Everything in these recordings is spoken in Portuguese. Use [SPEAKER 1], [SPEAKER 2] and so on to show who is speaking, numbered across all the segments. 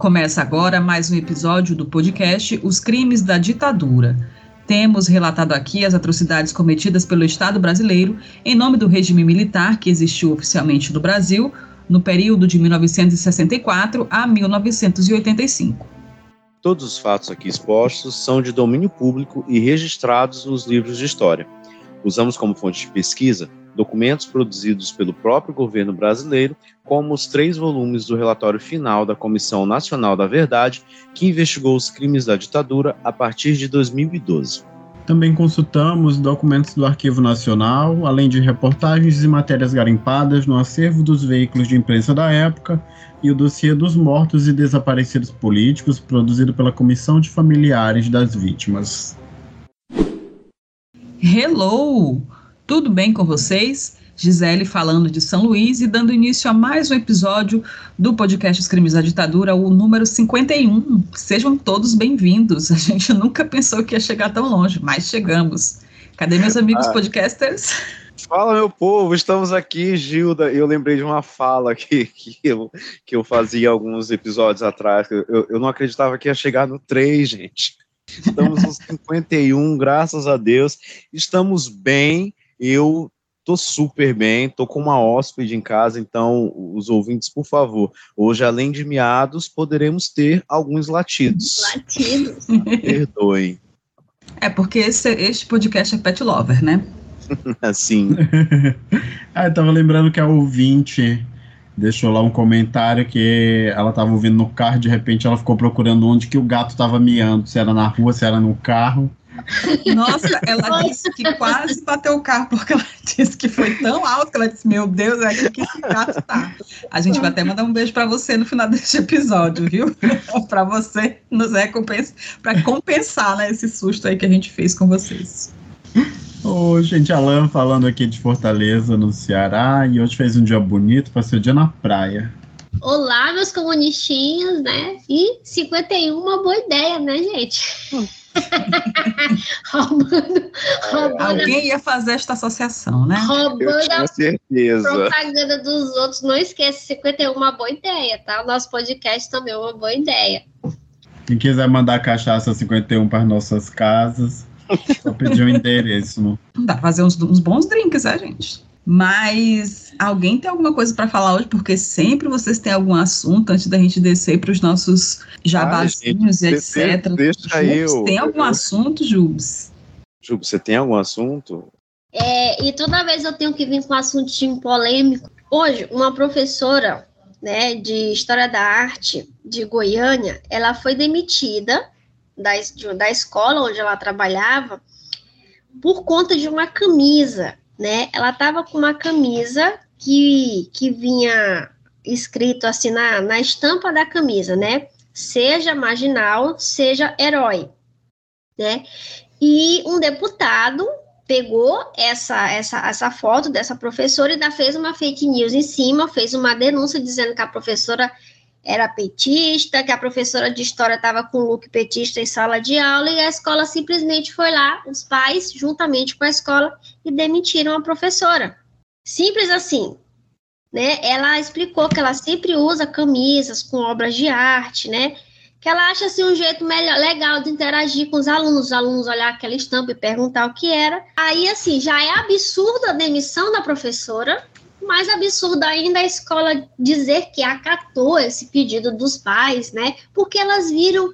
[SPEAKER 1] Começa agora mais um episódio do podcast Os Crimes da Ditadura. Temos relatado aqui as atrocidades cometidas pelo Estado brasileiro em nome do regime militar que existiu oficialmente no Brasil no período de 1964 a 1985.
[SPEAKER 2] Todos os fatos aqui expostos são de domínio público e registrados nos livros de história. Usamos como fonte de pesquisa documentos produzidos pelo próprio governo brasileiro, como os três volumes do relatório final da Comissão Nacional da Verdade, que investigou os crimes da ditadura a partir de 2012.
[SPEAKER 3] Também consultamos documentos do Arquivo Nacional, além de reportagens e matérias garimpadas no acervo dos veículos de imprensa da época e o dossiê dos mortos e desaparecidos políticos, produzido pela Comissão de Familiares das Vítimas.
[SPEAKER 1] Hello! Tudo bem com vocês? Gisele falando de São Luís e dando início a mais um episódio do podcast Os Crimes da Ditadura, o número 51. Sejam todos bem-vindos. A gente nunca pensou que ia chegar tão longe, mas chegamos. Cadê meus amigos ah. podcasters?
[SPEAKER 2] Fala, meu povo, estamos aqui, Gilda. Eu lembrei de uma fala que, que, eu, que eu fazia alguns episódios atrás. Eu, eu não acreditava que ia chegar no 3, gente. Estamos nos 51, graças a Deus. Estamos bem eu tô super bem, tô com uma hóspede em casa, então os ouvintes, por favor, hoje além de miados, poderemos ter alguns latidos.
[SPEAKER 4] Latidos.
[SPEAKER 2] Perdoem.
[SPEAKER 1] É porque esse, este podcast é pet lover, né?
[SPEAKER 2] Assim.
[SPEAKER 3] ah, eu tava lembrando que a ouvinte deixou lá um comentário que ela tava ouvindo no carro, de repente ela ficou procurando onde que o gato tava miando, se era na rua, se era no carro.
[SPEAKER 1] Nossa, ela disse que quase bateu o carro, porque ela disse que foi tão alto que ela disse: Meu Deus, é aqui que esse gato tá. A gente vai até mandar um beijo para você no final deste episódio, viu? para você nos recompensar, para compensar né, esse susto aí que a gente fez com vocês.
[SPEAKER 3] Ô, gente, Alan falando aqui de Fortaleza, no Ceará, e hoje fez um dia bonito, passei o dia na praia.
[SPEAKER 4] Olá, meus comunistinhos, né? E 51, uma boa ideia, né, gente? roubando,
[SPEAKER 1] roubando. Alguém ia fazer esta associação, né?
[SPEAKER 4] Roubando a certeza. propaganda dos outros. Não esqueça, 51 é uma boa ideia, tá? O nosso podcast também é uma boa ideia.
[SPEAKER 3] Quem quiser mandar cachaça 51 para nossas casas, só pedir o um endereço. Não?
[SPEAKER 1] Dá pra fazer uns, uns bons drinks, né, gente? Mas alguém tem alguma coisa para falar hoje? Porque sempre vocês têm algum assunto antes da gente descer para os nossos jabazinhos e etc.
[SPEAKER 2] Deixa aí. Eu,
[SPEAKER 1] tem algum eu... assunto, Jubes?
[SPEAKER 2] Jubes, você tem algum assunto?
[SPEAKER 4] É, e toda vez eu tenho que vir com um assuntinho polêmico. Hoje, uma professora né, de História da Arte de Goiânia, ela foi demitida da, de, da escola onde ela trabalhava por conta de uma camisa né? Ela estava com uma camisa que, que vinha escrito assim na, na estampa da camisa, né? Seja marginal, seja herói, né? E um deputado pegou essa, essa, essa foto dessa professora e ainda fez uma fake news em cima, fez uma denúncia dizendo que a professora era petista, que a professora de história estava com look petista em sala de aula e a escola simplesmente foi lá, os pais, juntamente com a escola, e demitiram a professora. Simples assim. Né? Ela explicou que ela sempre usa camisas com obras de arte, né? Que ela acha assim um jeito melhor, legal de interagir com os alunos, os alunos olhar aquela estampa e perguntar o que era. Aí assim, já é absurda a demissão da professora, mais absurdo ainda a escola dizer que acatou esse pedido dos pais, né? Porque elas viram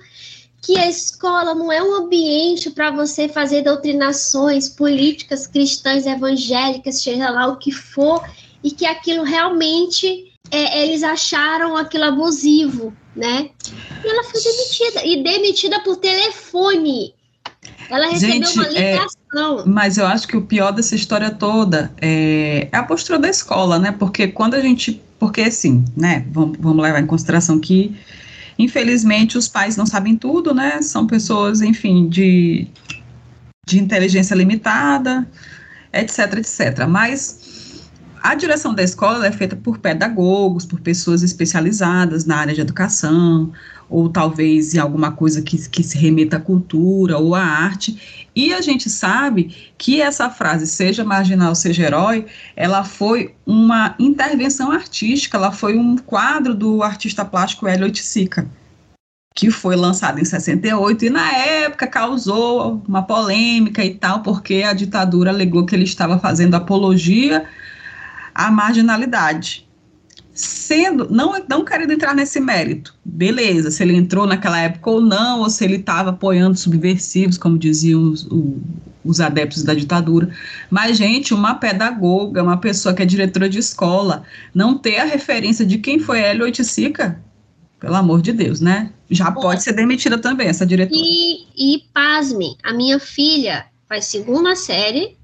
[SPEAKER 4] que a escola não é um ambiente para você fazer doutrinações políticas cristãs evangélicas, seja lá o que for, e que aquilo realmente é, eles acharam aquilo abusivo, né? E ela foi demitida e demitida por telefone. Ela recebeu Gente, uma é, ligação.
[SPEAKER 1] É, mas eu acho que o pior dessa história toda é, é, a postura da escola, né? Porque quando a gente. Porque assim, né? Vamos, vamos levar em consideração que, infelizmente, os pais não sabem tudo, né? São pessoas, enfim, de, de inteligência limitada, etc, etc. Mas a direção da escola é feita por pedagogos, por pessoas especializadas na área de educação, ou talvez em alguma coisa que, que se remeta à cultura ou à arte. E a gente sabe que essa frase, seja marginal, seja herói, ela foi uma intervenção artística, ela foi um quadro do artista plástico Hélio Oiticica. que foi lançado em 68 e na época causou uma polêmica e tal, porque a ditadura alegou que ele estava fazendo apologia à marginalidade. Sendo, não, não querendo entrar nesse mérito, beleza, se ele entrou naquela época ou não, ou se ele estava apoiando subversivos, como diziam os, os adeptos da ditadura. Mas, gente, uma pedagoga, uma pessoa que é diretora de escola, não ter a referência de quem foi Hélio Oiticica, pelo amor de Deus, né? Já Bom, pode ser demitida também, essa diretora.
[SPEAKER 4] E, e pasme, a minha filha faz segunda série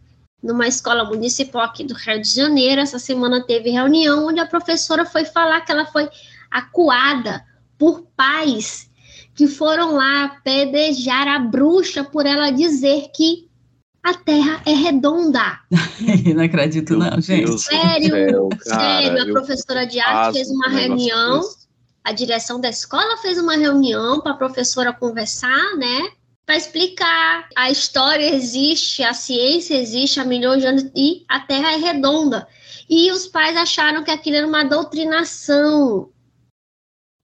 [SPEAKER 4] numa escola municipal aqui do Rio de Janeiro. Essa semana teve reunião onde a professora foi falar que ela foi acuada por pais que foram lá pedejar a bruxa por ela dizer que a Terra é redonda.
[SPEAKER 1] não acredito, não, gente.
[SPEAKER 4] Deus sério, céu, sério. A professora de arte fez uma reunião a direção da escola fez uma reunião para a professora conversar, né? Para explicar a história existe, a ciência existe há milhões de anos e a Terra é redonda. E os pais acharam que aquilo era uma doutrinação.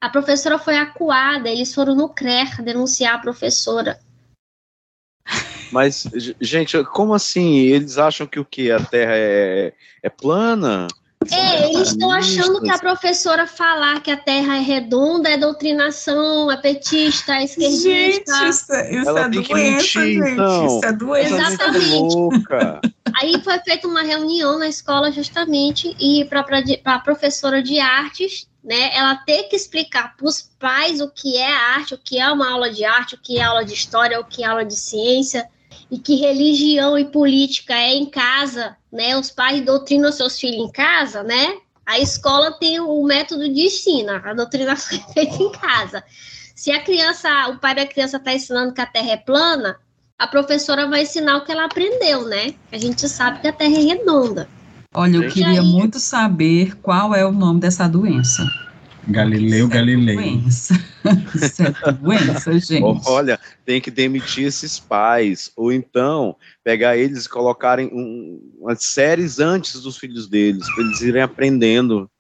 [SPEAKER 4] A professora foi acuada, eles foram no CRER denunciar a professora.
[SPEAKER 2] Mas, gente, como assim? Eles acham que o que? A Terra é, é plana?
[SPEAKER 4] É, eles estão achando que a professora falar que a Terra é redonda é doutrinação, é petista, é esquerdista.
[SPEAKER 1] Gente, isso, é, isso é doença, mentir, gente. Então. Isso é doença.
[SPEAKER 4] Exatamente. Aí foi feita uma reunião na escola justamente e para a professora de artes, né, ela ter que explicar para os pais o que é arte, o que é uma aula de arte, o que é aula de história, o que é aula de ciência e que religião e política é em casa, né? Os pais doutrinam seus filhos em casa, né? A escola tem o método de ensino, a doutrinação é feita em casa. Se a criança, o pai da criança está ensinando que a Terra é plana, a professora vai ensinar o que ela aprendeu, né? A gente sabe que a Terra é redonda.
[SPEAKER 1] Olha, eu queria muito saber qual é o nome dessa doença.
[SPEAKER 3] Galileu Isso Galilei. É
[SPEAKER 1] doença. Isso é doença, gente.
[SPEAKER 2] Olha, tem que demitir esses pais, ou então pegar eles e colocarem um, umas séries antes dos filhos deles, para eles irem aprendendo.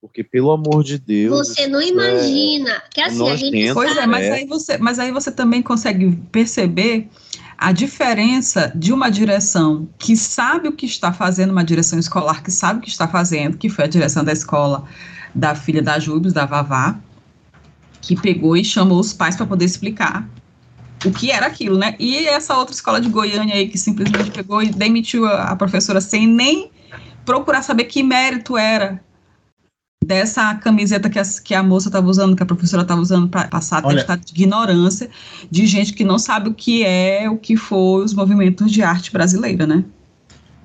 [SPEAKER 2] Porque, pelo amor de Deus.
[SPEAKER 4] Você não é imagina. É que assim, a gente
[SPEAKER 1] Pois é, mas aí, você, mas aí você também consegue perceber a diferença de uma direção que sabe o que está fazendo, uma direção escolar que sabe o que está fazendo, que foi a direção da escola da filha da Júbios, da Vavá, que pegou e chamou os pais para poder explicar o que era aquilo, né? E essa outra escola de Goiânia aí que simplesmente pegou e demitiu a, a professora sem nem procurar saber que mérito era dessa camiseta que a, que a moça estava usando, que a professora estava usando para passar Olha, atestado de ignorância de gente que não sabe o que é, o que foi os movimentos de arte brasileira, né?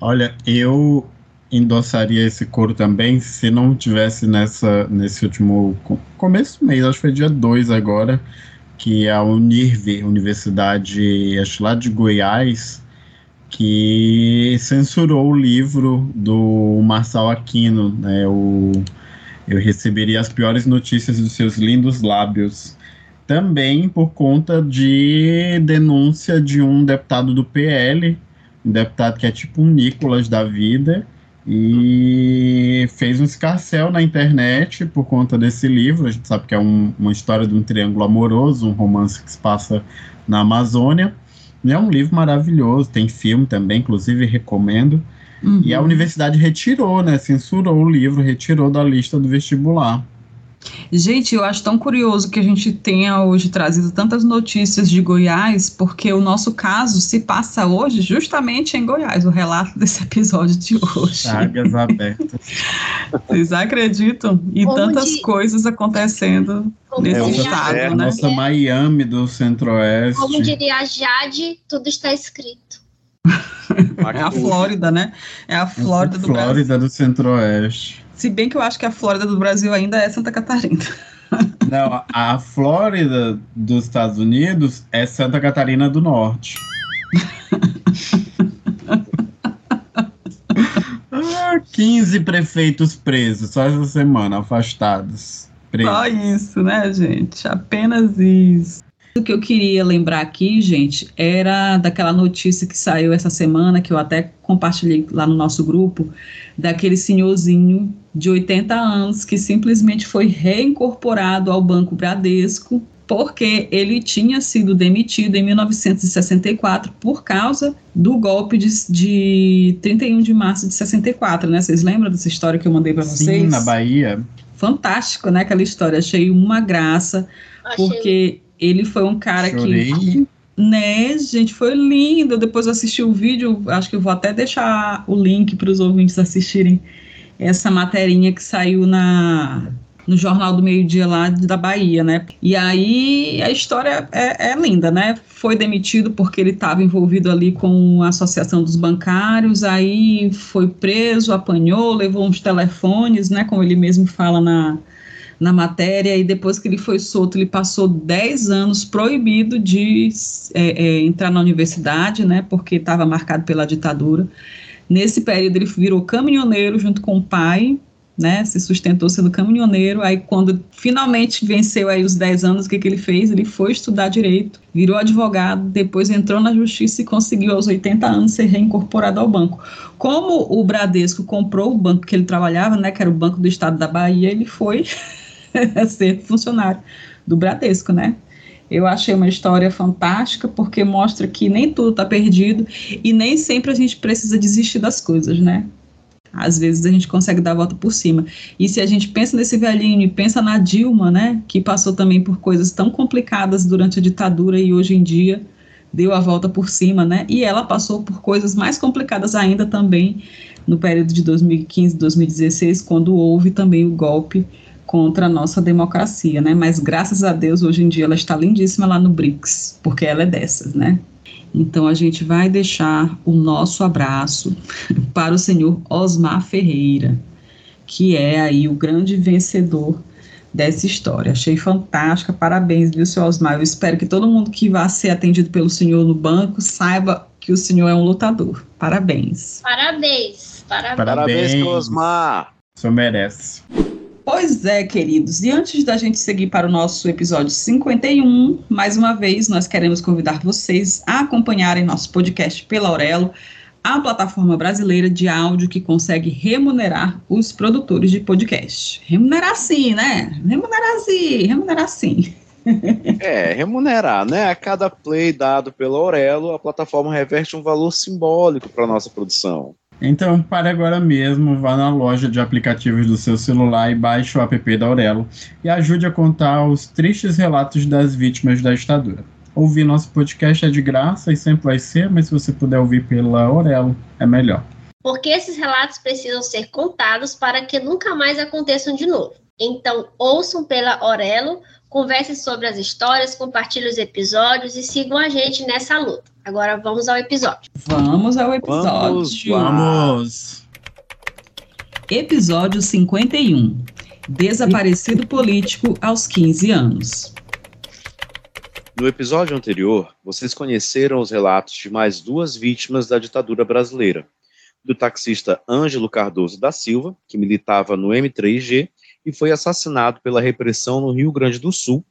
[SPEAKER 3] Olha, eu endossaria esse coro também se não tivesse nessa, nesse último começo do mês, acho que foi dia 2 agora, que é a Unirv, Universidade, acho lá de Goiás, que censurou o livro do Marçal Aquino, né, o Eu Receberia as Piores Notícias dos Seus Lindos Lábios, também por conta de denúncia de um deputado do PL, um deputado que é tipo um Nicolas da vida, e fez um escarcel na internet por conta desse livro. A gente sabe que é um, uma história de um triângulo amoroso, um romance que se passa na Amazônia. E é um livro maravilhoso, tem filme também, inclusive recomendo. Uhum. E a uhum. universidade retirou, né? Censurou o livro, retirou da lista do vestibular.
[SPEAKER 1] Gente, eu acho tão curioso que a gente tenha hoje trazido tantas notícias de Goiás, porque o nosso caso se passa hoje justamente em Goiás, o relato desse episódio de hoje.
[SPEAKER 3] Chagas abertas.
[SPEAKER 1] Vocês acreditam? E Como tantas coisas acontecendo Como nesse estado, é, né?
[SPEAKER 3] Nossa Miami do Centro-Oeste.
[SPEAKER 4] Como diria a Jade, tudo está escrito.
[SPEAKER 1] é a Flórida, né? É a Flórida do
[SPEAKER 3] Flórida
[SPEAKER 1] Brasil.
[SPEAKER 3] do Centro-Oeste.
[SPEAKER 1] Se bem que eu acho que a Flórida do Brasil ainda é Santa Catarina.
[SPEAKER 3] Não, a Flórida dos Estados Unidos é Santa Catarina do Norte. ah, 15 prefeitos presos só essa semana, afastados.
[SPEAKER 1] Presos. Só isso, né, gente? Apenas isso. O que eu queria lembrar aqui, gente, era daquela notícia que saiu essa semana, que eu até compartilhei lá no nosso grupo, daquele senhorzinho de 80 anos que simplesmente foi reincorporado ao Banco Bradesco porque ele tinha sido demitido em 1964 por causa do golpe de, de 31 de março de 64, né? Vocês lembram dessa história que eu mandei para vocês?
[SPEAKER 3] Sim, na Bahia.
[SPEAKER 1] Fantástico, né? Aquela história, achei uma graça, Achei... porque ele foi um cara Chorei. que né, gente, foi lindo. Depois eu assisti o vídeo, acho que eu vou até deixar o link para os ouvintes assistirem essa materinha que saiu na no Jornal do Meio Dia lá da Bahia, né? E aí a história é, é linda, né? Foi demitido porque ele estava envolvido ali com a Associação dos Bancários, aí foi preso, apanhou, levou uns telefones, né? Como ele mesmo fala na, na matéria, e depois que ele foi solto, ele passou 10 anos proibido de é, é, entrar na universidade, né? Porque estava marcado pela ditadura. Nesse período, ele virou caminhoneiro junto com o pai, né, se sustentou sendo caminhoneiro, aí quando finalmente venceu aí os 10 anos, o que, que ele fez? Ele foi estudar direito, virou advogado, depois entrou na justiça e conseguiu aos 80 anos ser reincorporado ao banco. Como o Bradesco comprou o banco que ele trabalhava, né, que era o Banco do Estado da Bahia, ele foi ser funcionário do Bradesco, né? Eu achei uma história fantástica porque mostra que nem tudo está perdido e nem sempre a gente precisa desistir das coisas, né? às vezes a gente consegue dar a volta por cima. E se a gente pensa nesse velhinho e pensa na Dilma, né, que passou também por coisas tão complicadas durante a ditadura e hoje em dia deu a volta por cima, né, e ela passou por coisas mais complicadas ainda também no período de 2015, 2016, quando houve também o golpe contra a nossa democracia, né, mas graças a Deus hoje em dia ela está lindíssima lá no BRICS, porque ela é dessas, né. Então a gente vai deixar o nosso abraço para o senhor Osmar Ferreira, que é aí o grande vencedor dessa história. Achei fantástica, parabéns, viu, senhor Osmar? Eu espero que todo mundo que vá ser atendido pelo senhor no banco saiba que o senhor é um lutador. Parabéns.
[SPEAKER 4] Parabéns.
[SPEAKER 2] Parabéns, parabéns Osmar.
[SPEAKER 3] O senhor merece.
[SPEAKER 1] Pois é, queridos, e antes da gente seguir para o nosso episódio 51, mais uma vez nós queremos convidar vocês a acompanharem nosso podcast pela Aurelo, a plataforma brasileira de áudio que consegue remunerar os produtores de podcast. Remunerar sim, né? Remunerar sim, remunerar sim.
[SPEAKER 2] É, remunerar, né? A cada play dado pela Aurelo, a plataforma reverte um valor simbólico para nossa produção.
[SPEAKER 3] Então, pare agora mesmo, vá na loja de aplicativos do seu celular e baixe o app da Aurelo e ajude a contar os tristes relatos das vítimas da ditadura. Ouvir nosso podcast é de graça e sempre vai ser, mas se você puder ouvir pela Aurelo, é melhor.
[SPEAKER 4] Porque esses relatos precisam ser contados para que nunca mais aconteçam de novo. Então, ouçam pela Aurelo, conversem sobre as histórias, compartilhem os episódios e sigam a gente nessa luta. Agora vamos ao episódio.
[SPEAKER 1] Vamos ao episódio.
[SPEAKER 3] Vamos.
[SPEAKER 1] Episódio 51. Desaparecido político aos 15 anos.
[SPEAKER 2] No episódio anterior, vocês conheceram os relatos de mais duas vítimas da ditadura brasileira: do taxista Ângelo Cardoso da Silva, que militava no M3G e foi assassinado pela repressão no Rio Grande do Sul,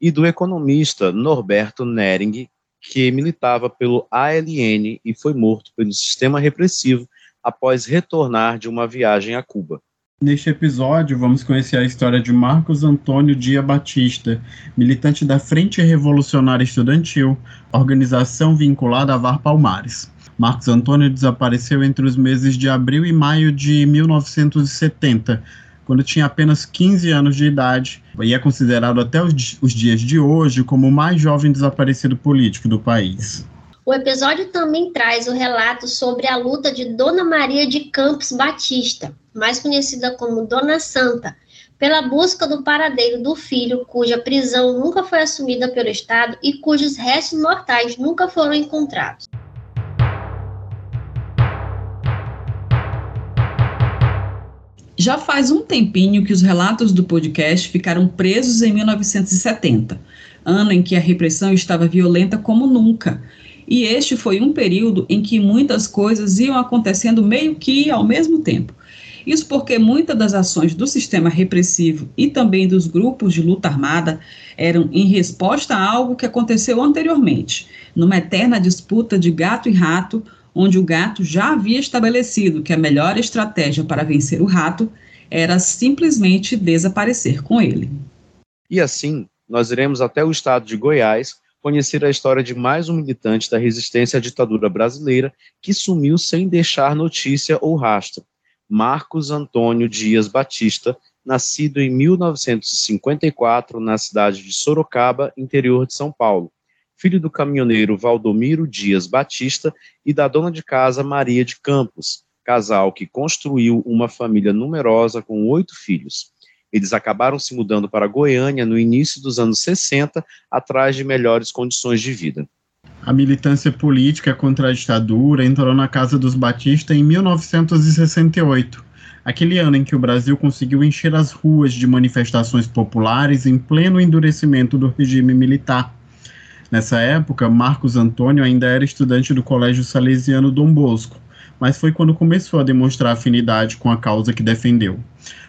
[SPEAKER 2] e do economista Norberto Nering, que militava pelo ALN e foi morto pelo sistema repressivo após retornar de uma viagem a Cuba.
[SPEAKER 3] Neste episódio, vamos conhecer a história de Marcos Antônio Dia Batista, militante da Frente Revolucionária Estudantil, organização vinculada a VAR Palmares. Marcos Antônio desapareceu entre os meses de abril e maio de 1970, quando tinha apenas 15 anos de idade e é considerado até os, os dias de hoje como o mais jovem desaparecido político do país.
[SPEAKER 4] O episódio também traz o relato sobre a luta de Dona Maria de Campos Batista, mais conhecida como Dona Santa, pela busca do paradeiro do filho, cuja prisão nunca foi assumida pelo Estado e cujos restos mortais nunca foram encontrados.
[SPEAKER 1] Já faz um tempinho que os relatos do podcast ficaram presos em 1970, ano em que a repressão estava violenta como nunca. E este foi um período em que muitas coisas iam acontecendo meio que ao mesmo tempo. Isso porque muitas das ações do sistema repressivo e também dos grupos de luta armada eram em resposta a algo que aconteceu anteriormente, numa eterna disputa de gato e rato onde o gato já havia estabelecido que a melhor estratégia para vencer o rato era simplesmente desaparecer com ele.
[SPEAKER 2] E assim, nós iremos até o estado de Goiás conhecer a história de mais um militante da resistência à ditadura brasileira que sumiu sem deixar notícia ou rastro. Marcos Antônio Dias Batista, nascido em 1954 na cidade de Sorocaba, interior de São Paulo, filho do caminhoneiro Valdomiro Dias Batista e da dona de casa Maria de Campos, casal que construiu uma família numerosa com oito filhos. Eles acabaram se mudando para Goiânia no início dos anos 60, atrás de melhores condições de vida.
[SPEAKER 3] A militância política contra a ditadura entrou na Casa dos Batista em 1968, aquele ano em que o Brasil conseguiu encher as ruas de manifestações populares em pleno endurecimento do regime militar. Nessa época, Marcos Antônio ainda era estudante do Colégio Salesiano Dom Bosco, mas foi quando começou a demonstrar afinidade com a causa que defendeu.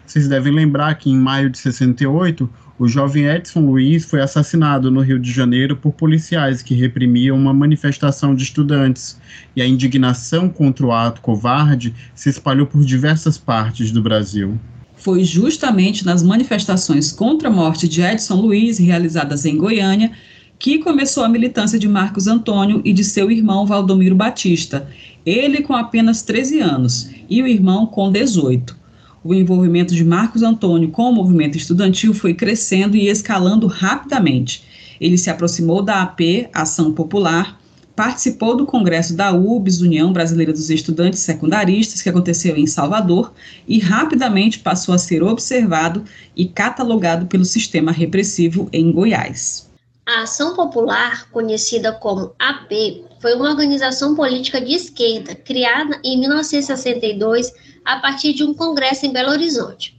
[SPEAKER 3] Vocês devem lembrar que em maio de 68, o jovem Edson Luiz foi assassinado no Rio de Janeiro por policiais que reprimiam uma manifestação de estudantes, e a indignação contra o ato covarde se espalhou por diversas partes do Brasil.
[SPEAKER 1] Foi justamente nas manifestações contra a morte de Edson Luiz, realizadas em Goiânia, que começou a militância de Marcos Antônio e de seu irmão Valdomiro Batista, ele com apenas 13 anos e o irmão com 18. O envolvimento de Marcos Antônio com o movimento estudantil foi crescendo e escalando rapidamente. Ele se aproximou da AP, Ação Popular, participou do congresso da UBS, União Brasileira dos Estudantes Secundaristas, que aconteceu em Salvador, e rapidamente passou a ser observado e catalogado pelo sistema repressivo em Goiás.
[SPEAKER 4] A Ação Popular, conhecida como AP, foi uma organização política de esquerda criada em 1962 a partir de um congresso em Belo Horizonte,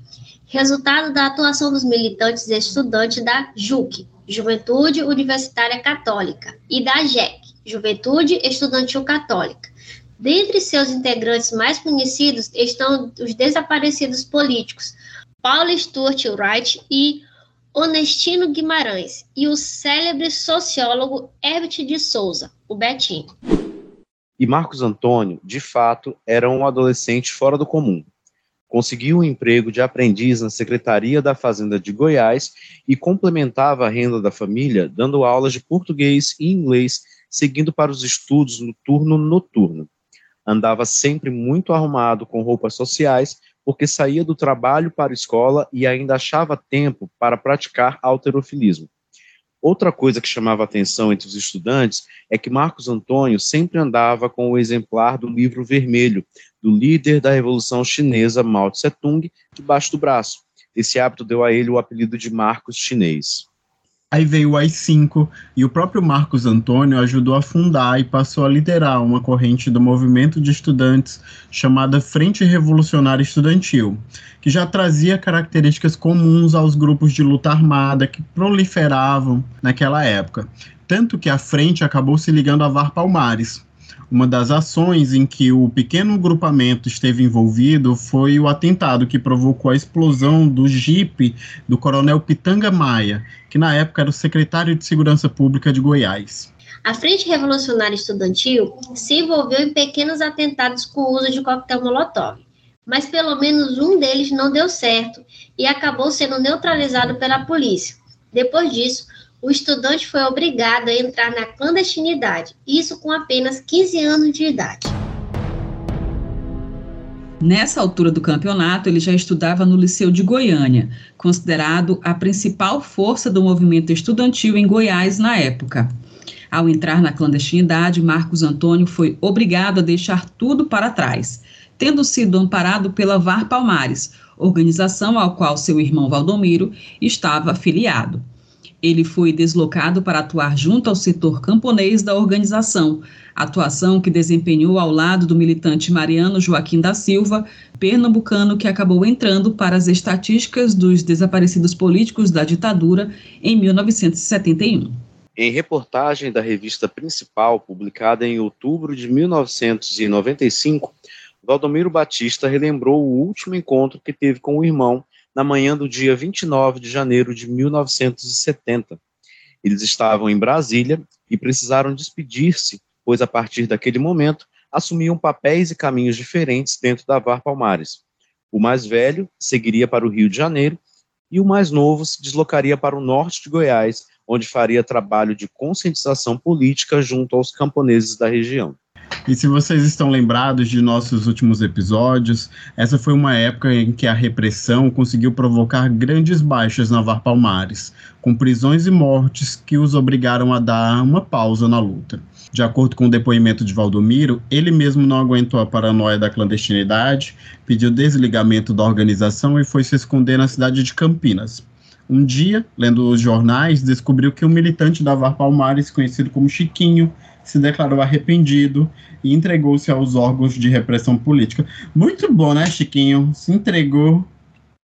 [SPEAKER 4] resultado da atuação dos militantes estudantes da JUC, Juventude Universitária Católica, e da JEC, Juventude Estudantil Católica. Dentre seus integrantes mais conhecidos estão os desaparecidos políticos Paulo Stuart Wright e Onestino Guimarães e o célebre sociólogo Herbert de Souza, o Betinho.
[SPEAKER 2] E Marcos Antônio, de fato, era um adolescente fora do comum. Conseguiu um emprego de aprendiz na Secretaria da Fazenda de Goiás e complementava a renda da família dando aulas de português e inglês, seguindo para os estudos no turno noturno. Andava sempre muito arrumado com roupas sociais porque saía do trabalho para a escola e ainda achava tempo para praticar alterofilismo. Outra coisa que chamava atenção entre os estudantes é que Marcos Antônio sempre andava com o exemplar do livro vermelho do líder da Revolução Chinesa Mao Tse-tung debaixo do braço. Esse hábito deu a ele o apelido de Marcos Chinês.
[SPEAKER 3] Aí veio o AI-5 e o próprio Marcos Antônio ajudou a fundar e passou a liderar uma corrente do movimento de estudantes chamada Frente Revolucionária Estudantil, que já trazia características comuns aos grupos de luta armada que proliferavam naquela época. Tanto que a frente acabou se ligando a VAR Palmares, uma das ações em que o pequeno grupamento esteve envolvido foi o atentado que provocou a explosão do jipe do coronel Pitanga Maia, que na época era o secretário de Segurança Pública de Goiás.
[SPEAKER 4] A Frente Revolucionária Estudantil se envolveu em pequenos atentados com o uso de coquetel Molotov, mas pelo menos um deles não deu certo e acabou sendo neutralizado pela polícia. Depois disso, o estudante foi obrigado a entrar na clandestinidade, isso com apenas 15 anos de idade.
[SPEAKER 1] Nessa altura do campeonato, ele já estudava no Liceu de Goiânia, considerado a principal força do movimento estudantil em Goiás na época. Ao entrar na clandestinidade, Marcos Antônio foi obrigado a deixar tudo para trás, tendo sido amparado pela VAR Palmares, organização ao qual seu irmão Valdomiro estava afiliado. Ele foi deslocado para atuar junto ao setor camponês da organização, atuação que desempenhou ao lado do militante Mariano Joaquim da Silva, pernambucano que acabou entrando para as estatísticas dos desaparecidos políticos da ditadura em 1971.
[SPEAKER 2] Em reportagem da revista Principal, publicada em outubro de 1995, Valdomiro Batista relembrou o último encontro que teve com o irmão na manhã do dia 29 de janeiro de 1970. Eles estavam em Brasília e precisaram despedir-se, pois a partir daquele momento assumiam papéis e caminhos diferentes dentro da VAR Palmares. O mais velho seguiria para o Rio de Janeiro e o mais novo se deslocaria para o norte de Goiás, onde faria trabalho de conscientização política junto aos camponeses da região.
[SPEAKER 3] E se vocês estão lembrados de nossos últimos episódios, essa foi uma época em que a repressão conseguiu provocar grandes baixas na Var Palmares, com prisões e mortes que os obrigaram a dar uma pausa na luta. De acordo com o depoimento de Valdomiro, ele mesmo não aguentou a paranoia da clandestinidade, pediu desligamento da organização e foi se esconder na cidade de Campinas. Um dia, lendo os jornais, descobriu que um militante da VAR Palmares, conhecido como Chiquinho, se declarou arrependido e entregou-se aos órgãos de repressão política. Muito bom, né, Chiquinho? Se entregou.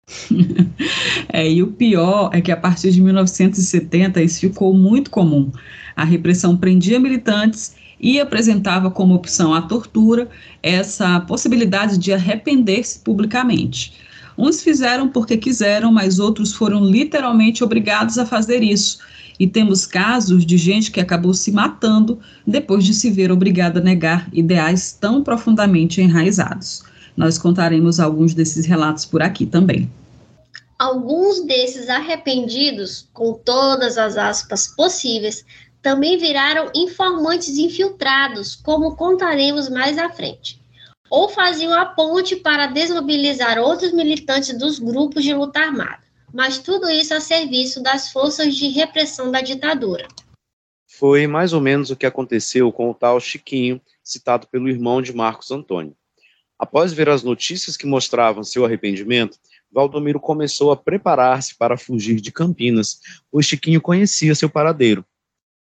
[SPEAKER 1] é, e o pior é que a partir de 1970 isso ficou muito comum. A repressão prendia militantes e apresentava como opção a tortura essa possibilidade de arrepender-se publicamente. Uns fizeram porque quiseram, mas outros foram literalmente obrigados a fazer isso. E temos casos de gente que acabou se matando depois de se ver obrigada a negar ideais tão profundamente enraizados. Nós contaremos alguns desses relatos por aqui também.
[SPEAKER 4] Alguns desses arrependidos, com todas as aspas possíveis, também viraram informantes infiltrados, como contaremos mais à frente, ou faziam a ponte para desmobilizar outros militantes dos grupos de luta armada, mas tudo isso a serviço das forças de repressão da ditadura.
[SPEAKER 2] Foi mais ou menos o que aconteceu com o tal Chiquinho, citado pelo irmão de Marcos Antônio. Após ver as notícias que mostravam seu arrependimento, Valdomiro começou a preparar-se para fugir de Campinas, pois Chiquinho conhecia seu paradeiro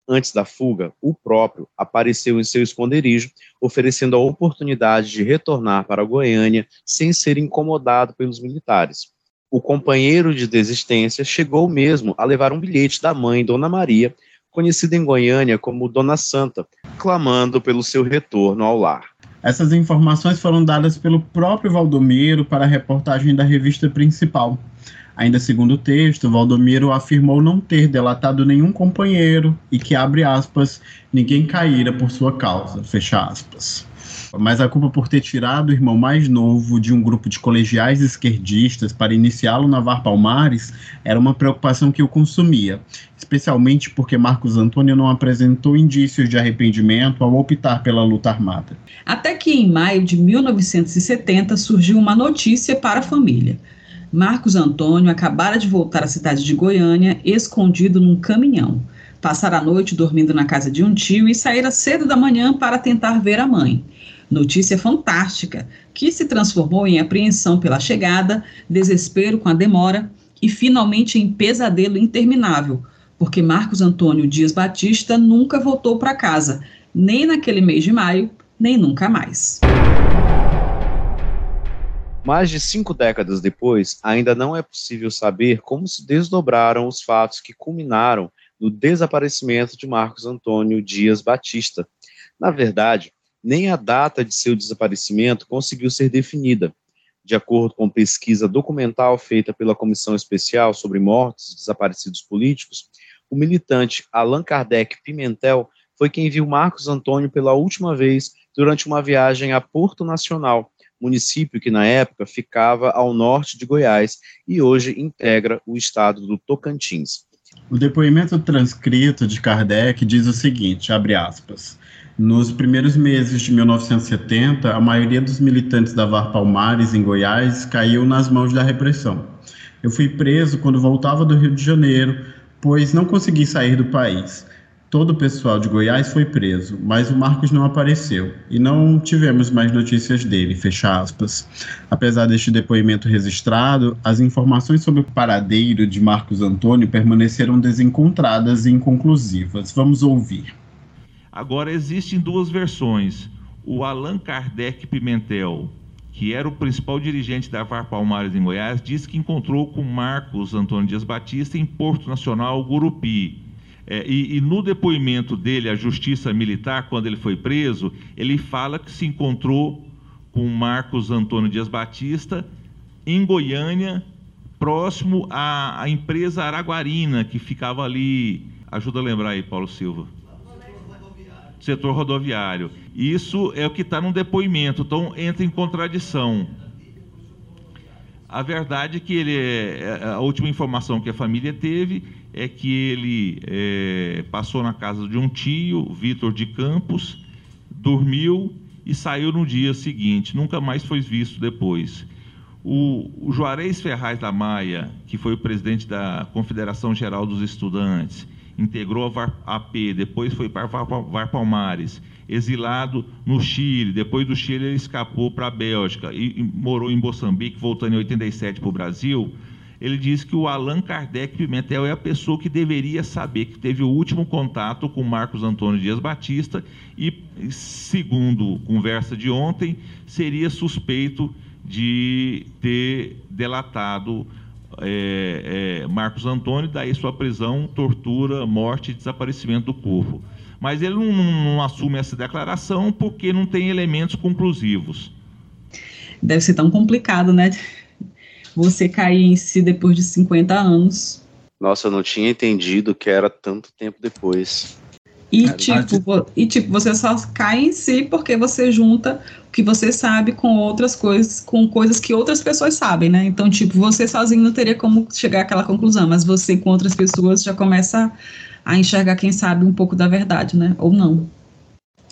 [SPEAKER 2] Antes da fuga, o próprio apareceu em seu esconderijo, oferecendo a oportunidade de retornar para Goiânia sem ser incomodado pelos militares. O companheiro de desistência chegou mesmo a levar um bilhete da mãe, Dona Maria, conhecida em Goiânia como Dona Santa, clamando pelo seu retorno ao lar.
[SPEAKER 3] Essas informações foram dadas pelo próprio Valdomiro para a reportagem da revista principal. Ainda segundo o texto, Valdomiro afirmou não ter delatado nenhum companheiro e que, abre aspas, ninguém caíra por sua causa, fecha aspas. Mas a culpa por ter tirado o irmão mais novo de um grupo de colegiais esquerdistas para iniciá-lo na VAR Palmares era uma preocupação que o consumia, especialmente porque Marcos Antônio não apresentou indícios de arrependimento ao optar pela luta armada.
[SPEAKER 1] Até que em maio de 1970 surgiu uma notícia para a família. Marcos Antônio acabara de voltar à cidade de Goiânia, escondido num caminhão. Passara a noite dormindo na casa de um tio e saíra cedo da manhã para tentar ver a mãe. Notícia fantástica, que se transformou em apreensão pela chegada, desespero com a demora e finalmente em pesadelo interminável, porque Marcos Antônio Dias Batista nunca voltou para casa, nem naquele mês de maio, nem nunca mais.
[SPEAKER 2] Mais de cinco décadas depois, ainda não é possível saber como se desdobraram os fatos que culminaram no desaparecimento de Marcos Antônio Dias Batista. Na verdade, nem a data de seu desaparecimento conseguiu ser definida. De acordo com pesquisa documental feita pela Comissão Especial sobre Mortos e Desaparecidos Políticos, o militante Allan Kardec Pimentel foi quem viu Marcos Antônio pela última vez durante uma viagem a Porto Nacional, município que na época ficava ao norte de Goiás e hoje integra o estado do Tocantins.
[SPEAKER 3] O depoimento transcrito de Kardec diz o seguinte, abre aspas, nos primeiros meses de 1970, a maioria dos militantes da VAR Palmares, em Goiás, caiu nas mãos da repressão. Eu fui preso quando voltava do Rio de Janeiro, pois não consegui sair do país todo o pessoal de Goiás foi preso, mas o Marcos não apareceu e não tivemos mais notícias dele, fecha aspas. Apesar deste depoimento registrado, as informações sobre o paradeiro de Marcos Antônio permaneceram desencontradas e inconclusivas. Vamos ouvir.
[SPEAKER 5] Agora existem duas versões. O Allan Kardec Pimentel, que era o principal dirigente da VAR Palmares em Goiás, disse que encontrou com Marcos Antônio Dias Batista em Porto Nacional, Gurupi é, e, e, no depoimento dele à Justiça Militar, quando ele foi preso, ele fala que se encontrou com Marcos Antônio Dias Batista em Goiânia, próximo à, à empresa Araguarina, que ficava ali. Ajuda a lembrar aí, Paulo Silva. Setor rodoviário. Isso é o que está no depoimento, então entra em contradição. A verdade é que ele, é, a última informação que a família teve é que ele é, passou na casa de um tio, Vitor de Campos, dormiu e saiu no dia seguinte, nunca mais foi visto depois. O, o Juarez Ferraz da Maia, que foi o presidente da Confederação Geral dos Estudantes, integrou a VARP, depois foi para VAR Palmares, exilado no Chile, depois do Chile ele escapou para a Bélgica e, e, morou em Moçambique, voltando em 87 para o Brasil. Ele diz que o Allan Kardec Pimentel é a pessoa que deveria saber, que teve o último contato com Marcos Antônio Dias Batista e, segundo conversa de ontem, seria suspeito de ter delatado é, é, Marcos Antônio, daí sua prisão, tortura, morte e desaparecimento do corpo. Mas ele não, não, assume essa declaração porque não tem elementos conclusivos.
[SPEAKER 1] Deve ser tão complicado, né? Você cair em si depois de 50 anos.
[SPEAKER 2] Nossa, eu não tinha entendido que era tanto tempo depois.
[SPEAKER 1] E, tipo, e tipo, você só cai em si porque você junta o que você sabe com outras coisas, com coisas que outras pessoas sabem, né? Então, tipo, você sozinho não teria como chegar àquela conclusão, mas você com outras pessoas já começa a enxergar, quem sabe, um pouco da verdade, né? Ou não.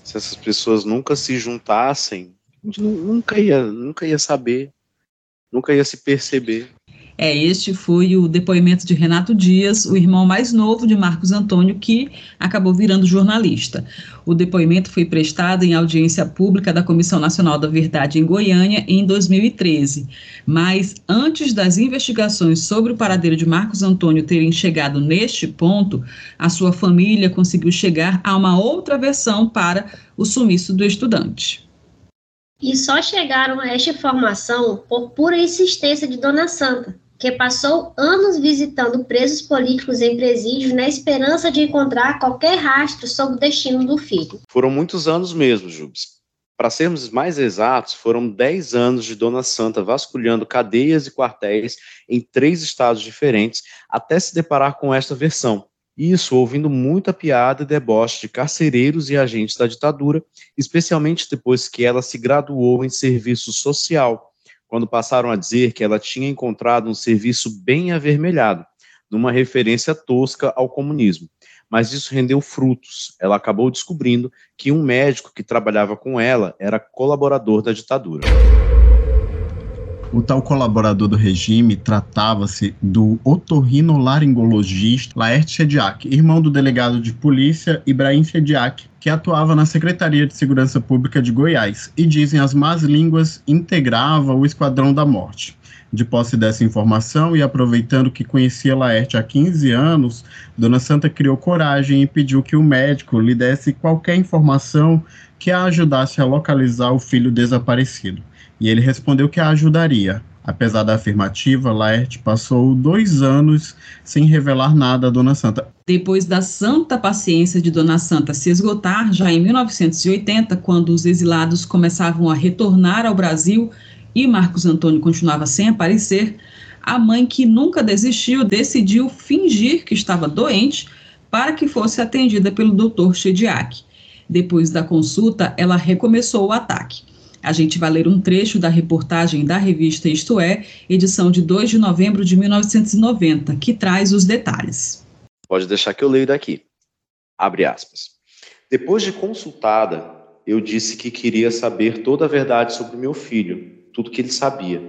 [SPEAKER 2] Se essas pessoas nunca se juntassem, a gente nunca ia, nunca ia saber, nunca ia se perceber.
[SPEAKER 1] É, este foi o depoimento de Renato Dias, o irmão mais novo de Marcos Antônio, que acabou virando jornalista. O depoimento foi prestado em audiência pública da Comissão Nacional da Verdade em Goiânia em 2013. Mas antes das investigações sobre o paradeiro de Marcos Antônio terem chegado neste ponto, a sua família conseguiu chegar a uma outra versão para o sumiço do estudante
[SPEAKER 4] e só chegaram a esta informação por pura insistência de Dona Santa, que passou anos visitando presos políticos em presídios na esperança de encontrar qualquer rastro sobre o destino do filho.
[SPEAKER 2] Foram muitos anos mesmo, Jubes. Para sermos mais exatos, foram 10 anos de Dona Santa vasculhando cadeias e quartéis em três estados diferentes até se deparar com esta versão. Isso ouvindo muita piada e deboche de carcereiros e agentes da ditadura, especialmente depois que ela se graduou em serviço social quando passaram a dizer que ela tinha encontrado um serviço bem avermelhado, numa referência tosca ao comunismo. Mas isso rendeu frutos. Ela acabou descobrindo que um médico que trabalhava com ela era colaborador da ditadura.
[SPEAKER 3] O tal colaborador do regime tratava-se do otorrinolaringologista Laerte Sediak, irmão do delegado de polícia Ibrahim Sediak, que atuava na Secretaria de Segurança Pública de Goiás, e dizem as más línguas integrava o Esquadrão da Morte. De posse dessa informação e aproveitando que conhecia Laerte há 15 anos, Dona Santa criou coragem e pediu que o médico lhe desse qualquer informação que a ajudasse a localizar o filho desaparecido e ele respondeu que a ajudaria. Apesar da afirmativa, Laerte passou dois anos sem revelar nada a Dona Santa.
[SPEAKER 1] Depois da santa paciência de Dona Santa se esgotar, já em 1980, quando os exilados começavam a retornar ao Brasil e Marcos Antônio continuava sem aparecer, a mãe, que nunca desistiu, decidiu fingir que estava doente para que fosse atendida pelo Dr. Chediak. Depois da consulta, ela recomeçou o ataque. A gente vai ler um trecho da reportagem da revista Isto É, edição de 2 de novembro de 1990, que traz os detalhes.
[SPEAKER 2] Pode deixar que eu leio daqui. Abre aspas. Depois de consultada, eu disse que queria saber toda a verdade sobre meu filho, tudo que ele sabia.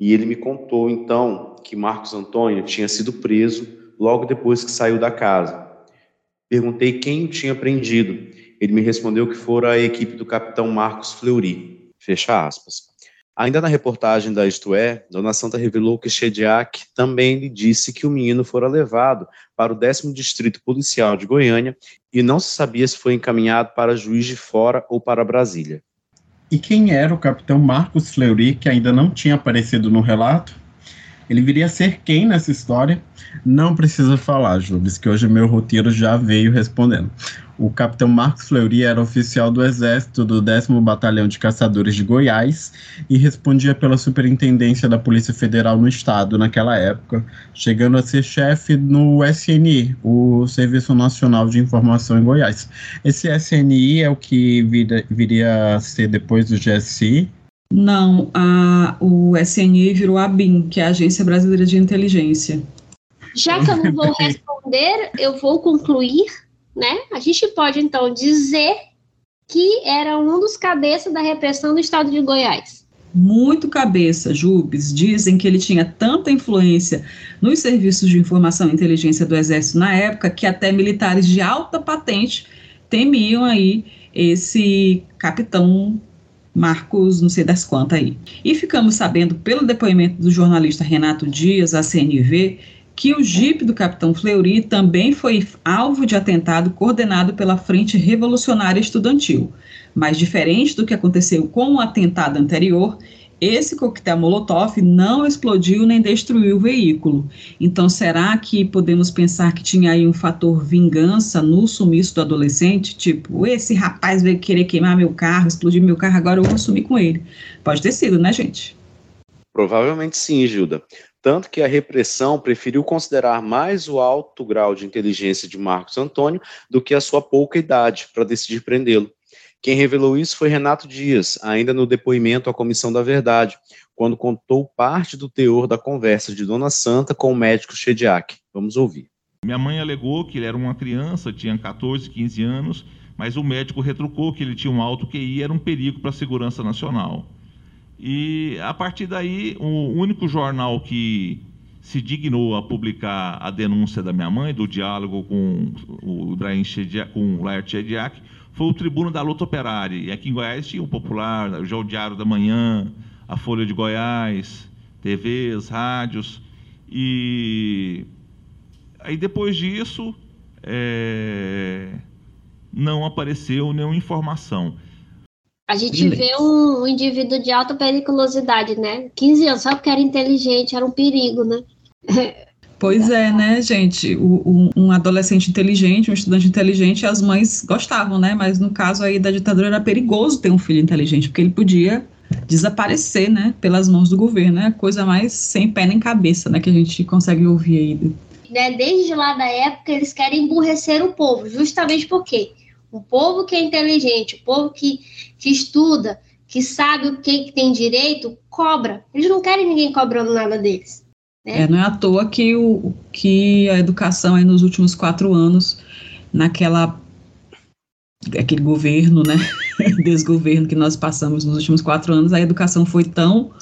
[SPEAKER 2] E ele me contou então que Marcos Antônio tinha sido preso logo depois que saiu da casa. Perguntei quem o tinha prendido ele me respondeu que fora a equipe do capitão Marcos Fleury. Fecha aspas. Ainda na reportagem da Isto É, Dona Santa revelou que Shediak também lhe disse que o menino fora levado para o 10 Distrito Policial de Goiânia e não se sabia se foi encaminhado para Juiz de Fora ou para Brasília.
[SPEAKER 3] E quem era o capitão Marcos Fleury, que ainda não tinha aparecido no relato? Ele viria a ser quem nessa história? Não precisa falar, Jubes, que hoje meu roteiro já veio respondendo. O capitão Marcos Fleury era oficial do Exército do 10 Batalhão de Caçadores de Goiás e respondia pela superintendência da Polícia Federal no estado naquela época, chegando a ser chefe no SNI, o Serviço Nacional de Informação em Goiás. Esse SNI é o que viria a ser depois do GSI,
[SPEAKER 1] Não, a, o SNI virou a BIM, que é a Agência Brasileira de Inteligência.
[SPEAKER 4] Já que eu não vou responder, eu vou concluir, né? A gente pode então dizer que era um dos cabeças da repressão do estado de Goiás.
[SPEAKER 1] Muito cabeça, Jubes. Dizem que ele tinha tanta influência nos serviços de informação e inteligência do Exército na época que até militares de alta patente temiam aí esse capitão Marcos, não sei das quantas aí. E ficamos sabendo, pelo depoimento do jornalista Renato Dias, à CNV, que o jipe do capitão Fleury também foi alvo de atentado coordenado pela Frente Revolucionária Estudantil. Mas diferente do que aconteceu com o atentado anterior, esse coquetel Molotov não explodiu nem destruiu o veículo. Então, será que podemos pensar que tinha aí um fator vingança no sumiço do adolescente? Tipo, esse rapaz veio querer queimar meu carro, explodir meu carro, agora eu vou sumir com ele. Pode ter sido, né, gente?
[SPEAKER 2] Provavelmente sim, Gilda. Tanto que a repressão preferiu considerar mais o alto grau de inteligência de Marcos Antônio do que a sua pouca idade para decidir prendê-lo. Quem revelou isso foi Renato Dias, ainda no depoimento à Comissão da Verdade, quando contou parte do teor da conversa de Dona Santa com o médico Shediak. Vamos ouvir.
[SPEAKER 5] Minha mãe alegou que ele era uma criança, tinha 14, 15 anos, mas o médico retrucou que ele tinha um alto QI e era um perigo para a segurança nacional. E a partir daí, o único jornal que se dignou a publicar a denúncia da minha mãe, do diálogo com o Ibrahim Shediak, com o Laert Shediak, foi o Tribuno da Luta Operária. E aqui em Goiás tinha o Popular, o Diário da Manhã, a Folha de Goiás, TVs, rádios. E aí depois disso é... não apareceu nenhuma informação.
[SPEAKER 4] A gente vê um, indivíduo de alta periculosidade, né? 15 anos, só porque era inteligente, era um perigo, né?
[SPEAKER 1] Pois é, né, gente? O, um adolescente inteligente, um estudante inteligente, as mães gostavam, né? Mas no caso aí da ditadura era perigoso ter um filho inteligente, porque ele podia desaparecer, né, pelas mãos do governo, né? Coisa mais sem pé nem cabeça, né, que a gente consegue ouvir aí.
[SPEAKER 4] Né, desde lá da época, eles querem emburrecer o povo, justamente porque o povo que é inteligente, o povo que, que estuda, que sabe o que, que tem direito, cobra. Eles não querem ninguém cobrando nada deles.
[SPEAKER 1] É. é, não é à toa que, o, que a educação aí nos últimos quatro anos, naquela aquele governo, né, desgoverno que nós passamos nos últimos quatro anos, a educação foi tão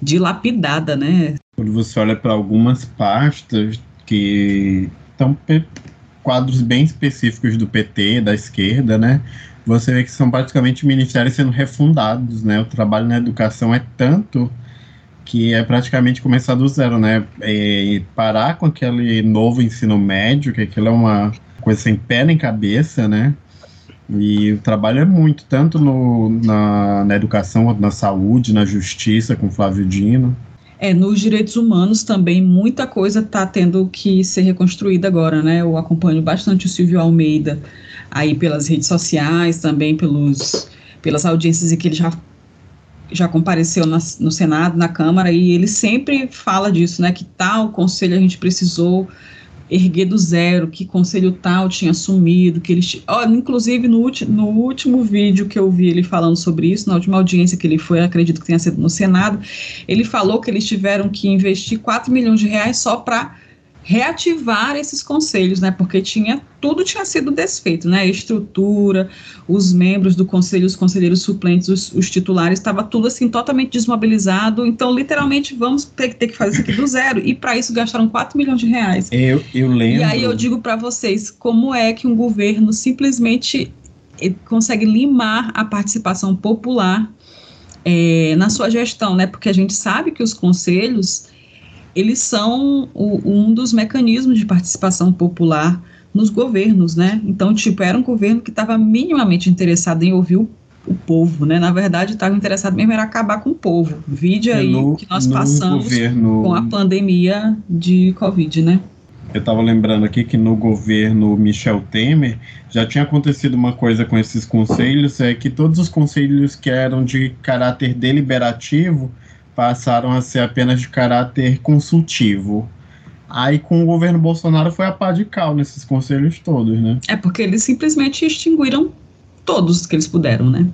[SPEAKER 1] dilapidada, né?
[SPEAKER 3] Quando você olha para algumas pastas que estão quadros bem específicos do PT, da esquerda, né? Você vê que são praticamente ministérios sendo refundados, né? O trabalho na educação é tanto que é praticamente começar do zero, né? E parar com aquele novo ensino médio, que aquilo é uma coisa sem pé nem cabeça, né? E o trabalho é muito, tanto no, na, na educação na saúde, na justiça, com Flávio Dino.
[SPEAKER 1] É, nos direitos humanos também muita coisa está tendo que ser reconstruída agora, né? Eu acompanho bastante o Silvio Almeida aí pelas redes sociais, também pelos, pelas audiências em que ele já já compareceu na, no Senado, na Câmara, e ele sempre fala disso, né, que tal conselho a gente precisou erguer do zero, que conselho tal tinha assumido, que eles, oh, inclusive no, no último vídeo que eu vi ele falando sobre isso, na última audiência que ele foi, acredito que tenha sido no Senado, ele falou que eles tiveram que investir 4 milhões de reais só para reativar esses conselhos, né? Porque tinha tudo tinha sido desfeito, né? A estrutura, os membros do conselho, os conselheiros suplentes, os, os titulares, estava tudo assim totalmente desmobilizado. Então, literalmente, vamos ter, ter que fazer isso aqui do zero. E para isso gastaram 4 milhões de reais.
[SPEAKER 3] Eu, eu lembro.
[SPEAKER 1] E aí eu digo para vocês como é que um governo simplesmente eh, consegue limar a participação popular é, na sua gestão, né? Porque a gente sabe que os conselhos eles são o, um dos mecanismos de participação popular nos governos, né? Então, tipo, era um governo que estava minimamente interessado em ouvir o, o povo, né? Na verdade, estava interessado mesmo em acabar com o povo. Vide aí no, que nós passamos governo... com a pandemia de Covid, né?
[SPEAKER 3] Eu estava lembrando aqui que no governo Michel Temer já tinha acontecido uma coisa com esses conselhos, é que todos os conselhos que eram de caráter deliberativo passaram a ser apenas de caráter consultivo. Aí com o governo Bolsonaro foi a pá de cal nesses conselhos todos, né?
[SPEAKER 1] É porque eles simplesmente extinguiram todos que eles puderam, né?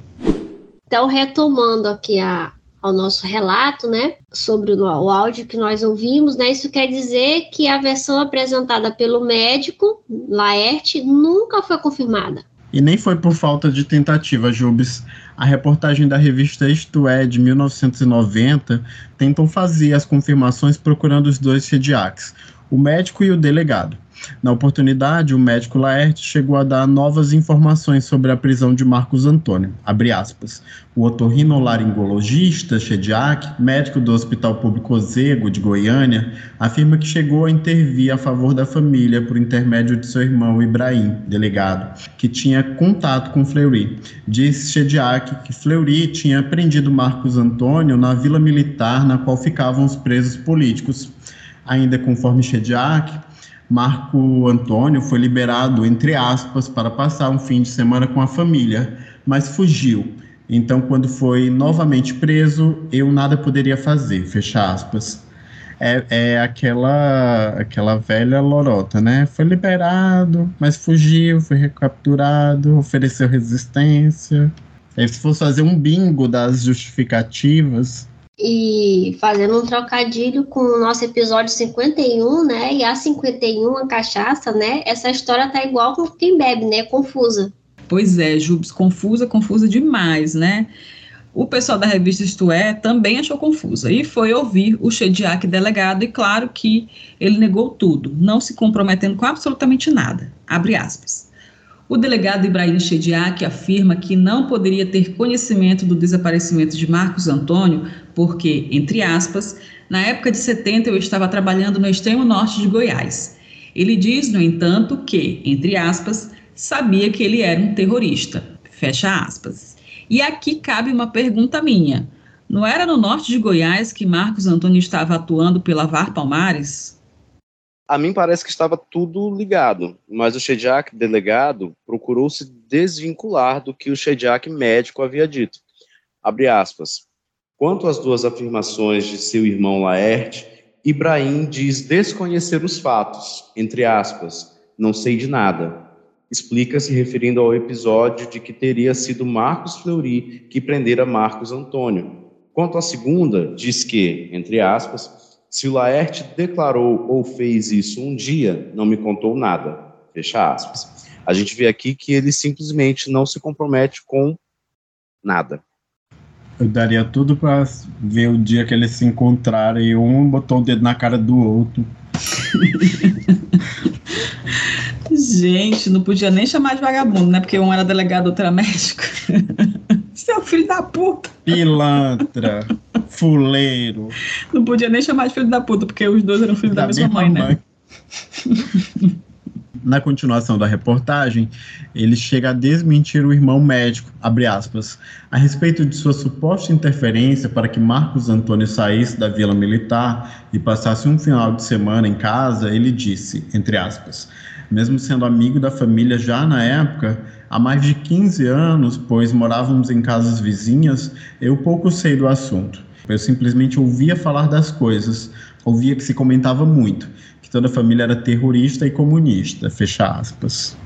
[SPEAKER 4] Então, retomando aqui a, ao nosso relato, né, sobre o, o áudio que nós ouvimos, né, isso quer dizer que a versão apresentada pelo médico, Laerte, nunca foi confirmada.
[SPEAKER 3] E nem foi por falta de tentativa, Jubes. A reportagem da revista Isto É, de 1990, tentou fazer as confirmações procurando os dois sediacs, o médico e o delegado. Na oportunidade, o médico Laerte chegou a dar novas informações sobre a prisão de Marcos Antônio. O otorrinolaringologista Chediak, médico do Hospital Público Ozego de Goiânia, afirma que chegou a intervir a favor da família por intermédio de seu irmão Ibrahim, delegado, que tinha contato com Fleury. Diz Chediak que Fleury tinha prendido Marcos Antônio na vila militar na qual ficavam os presos políticos. Ainda conforme Chediak, Marco Antônio foi liberado, entre aspas, para passar um fim de semana com a família, mas fugiu. Então, quando foi novamente preso, eu nada poderia fazer, fecha aspas. É, é aquela, aquela velha lorota, né? Foi liberado, mas fugiu, foi recapturado, ofereceu resistência. Aí, se fosse fazer um bingo das justificativas,
[SPEAKER 4] e fazendo um trocadilho com o nosso episódio 51, né? E a 51, a cachaça, né? Essa história tá igual com quem bebe, né? Confusa.
[SPEAKER 1] Pois é, Jubes, confusa, confusa demais, né? O pessoal da revista Isto É também achou confusa e foi ouvir o Shediak delegado e claro que ele negou tudo, não se comprometendo com absolutamente nada. Abre aspas. O delegado Ibrahim Chediak afirma que não poderia ter conhecimento do desaparecimento de Marcos Antônio porque, entre aspas, na época de 70 eu estava trabalhando no extremo norte de Goiás. Ele diz, no entanto, que, entre aspas, sabia que ele era um terrorista. Fecha aspas. E aqui cabe uma pergunta minha. Não era no norte de Goiás que Marcos Antônio estava atuando pela VAR Palmares?
[SPEAKER 2] A mim parece que estava tudo ligado, mas o Shediak delegado procurou se desvincular do que o Shediak médico havia dito. Abre aspas. Quanto às duas afirmações de seu irmão Laerte, Ibrahim diz desconhecer os fatos, entre aspas, não sei de nada. Explica-se referindo ao episódio de que teria sido Marcos Fleury que prendera Marcos Antônio. Quanto à segunda, diz que, entre aspas, se o Laerte declarou ou fez isso um dia, não me contou nada. Fecha aspas. A gente vê aqui que ele simplesmente não se compromete com nada.
[SPEAKER 3] Eu daria tudo para ver o dia que eles se encontrarem e um botou o dedo na cara do outro.
[SPEAKER 1] Gente, não podia nem chamar de vagabundo, né? Porque um era delegado, outro era médico. Seu filho da puta.
[SPEAKER 3] Pilantra. fuleiro.
[SPEAKER 1] Não podia nem chamar de filho da puta, porque os dois eram filhos da, da mesma, mãe, né? mãe,
[SPEAKER 3] né? Na continuação da reportagem, ele chega a desmentir o irmão médico, abre aspas, a respeito de sua suposta interferência para que Marcos Antônio saísse da vila militar e passasse um final de semana em casa, ele disse, entre aspas, mesmo sendo amigo da família já na época, há mais de 15 anos, pois morávamos em casas vizinhas, eu pouco sei do assunto. Eu simplesmente ouvia falar das coisas, ouvia que se comentava muito, que toda a família era terrorista e comunista, fecha aspas.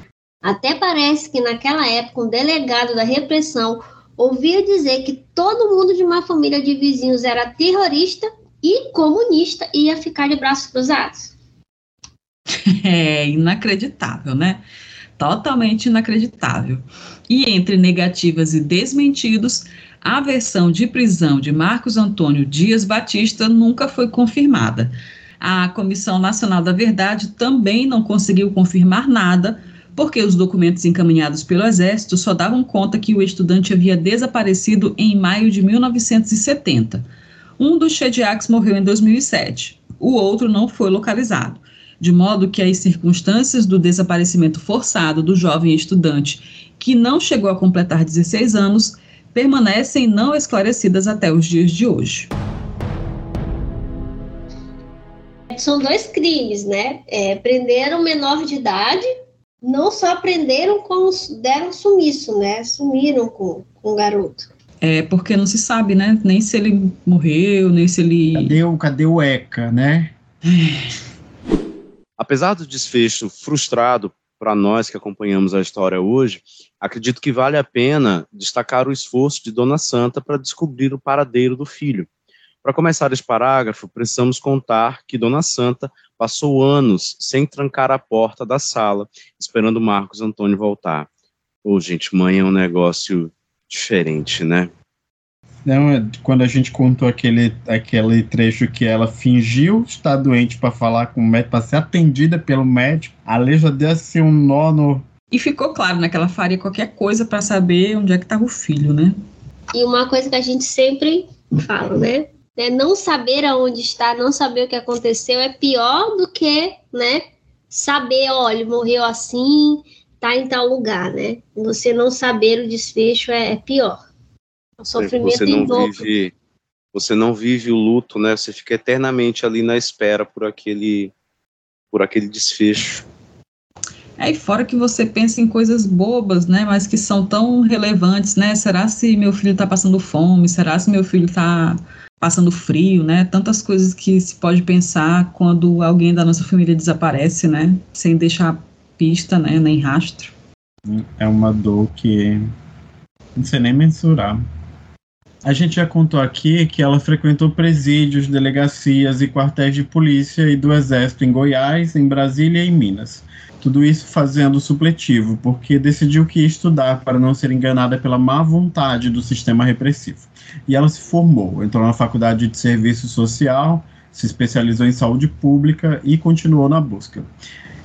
[SPEAKER 4] Até parece que naquela época um delegado da repressão ouvia dizer que todo mundo de uma família de vizinhos era terrorista e comunista e ia ficar de braços cruzados.
[SPEAKER 1] É inacreditável, né? Totalmente inacreditável. E entre negativas e desmentidos, a versão de prisão de Marcos Antônio Dias Batista nunca foi confirmada. A Comissão Nacional da Verdade também não conseguiu confirmar nada, porque os documentos encaminhados pelo Exército só davam conta que o estudante havia desaparecido em maio de 1970. Um dos Shediaks morreu em 2007, o outro não foi localizado de modo que as circunstâncias do desaparecimento forçado do jovem estudante, que não chegou a completar 16 anos, permanecem não esclarecidas até os dias de hoje.
[SPEAKER 4] São dois crimes, né? É, prenderam menor de idade, não só prenderam, como deram sumiço, né? Sumiram com, com o garoto.
[SPEAKER 1] É, porque não se sabe, né? Nem se ele morreu, nem se ele.
[SPEAKER 3] Cadê o, cadê o ECA, né?
[SPEAKER 2] Apesar do desfecho frustrado para nós que acompanhamos a história hoje, acredito que vale a pena destacar o esforço de Dona Santa para descobrir o paradeiro do filho. Para começar esse parágrafo, precisamos contar que Dona Santa passou anos sem trancar a porta da sala, esperando Marcos Antônio voltar. Ô, oh, gente, mãe é um negócio diferente, né?
[SPEAKER 3] Não, é quando a gente contou aquele, aquele trecho que ela fingiu estar doente para falar com o médico, para ser atendida pelo médico, a lei já deu assim um nó no.
[SPEAKER 1] E ficou claro, né, que ela faria qualquer coisa para saber onde é que estava o filho, né?
[SPEAKER 4] E uma coisa que a gente sempre fala, né? É não saber aonde está, não saber o que aconteceu é pior do que, né? Saber, olha, morreu assim, tá em tal lugar, né? Você não saber o desfecho é, é pior. O sofrimento
[SPEAKER 2] você não vive, você não vive o luto, né? Você fica eternamente ali na espera por aquele, por aquele desfecho.
[SPEAKER 1] É, e fora que você pensa em coisas bobas, né, mas que são tão relevantes, né? Será se meu filho está passando fome? Será se meu filho está passando frio, né? Tantas coisas que se pode pensar quando alguém da nossa família desaparece, né? Sem deixar pista, né? Nem rastro.
[SPEAKER 3] É uma dor que não sei nem mensurar. A gente já contou aqui que ela frequentou presídios, delegacias e quartéis de polícia e do Exército em Goiás, em Brasília e em Minas. Tudo isso fazendo supletivo, porque decidiu que ia estudar para não ser enganada pela má vontade do sistema repressivo. E ela se formou, entrou na faculdade de serviço social, se especializou em saúde pública e continuou na busca.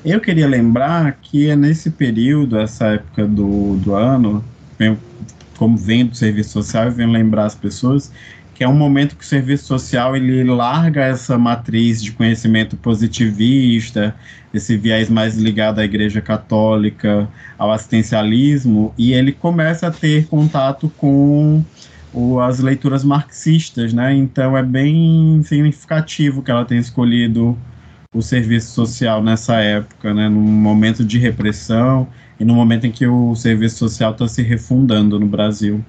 [SPEAKER 3] Eu queria lembrar que é nesse período, essa época do, do ano, como vem do serviço social, eu venho lembrar as pessoas que é um momento que o serviço social ele larga essa matriz de conhecimento positivista, esse viés mais ligado à Igreja Católica, ao assistencialismo, e ele começa a ter contato com o, as leituras marxistas, né? Então é bem significativo que ela tenha escolhido o serviço social nessa época, né? Num momento de repressão e no momento em que o serviço social está se refundando no Brasil.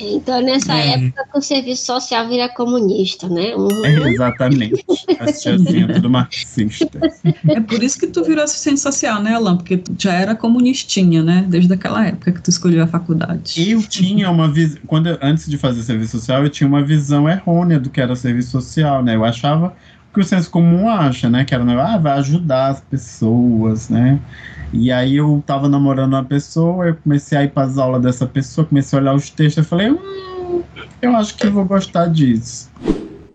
[SPEAKER 4] Então, nessa é. época que o serviço social vira comunista, né? Uhum.
[SPEAKER 3] É, exatamente. Assistência do marxista.
[SPEAKER 1] É por isso que tu virou assistente social, né, Alan? Porque tu já era comunistinha, né? Desde aquela época que tu escolheu a faculdade.
[SPEAKER 3] Eu tinha uma visão. Antes de fazer serviço social, eu tinha uma visão errônea do que era serviço social, né? Eu achava que o senso comum acha, né? Que era, ah, vai ajudar as pessoas, né? E aí eu tava namorando uma pessoa, eu comecei a ir para as aulas dessa pessoa, comecei a olhar os textos, eu falei, hum, eu acho que vou gostar disso.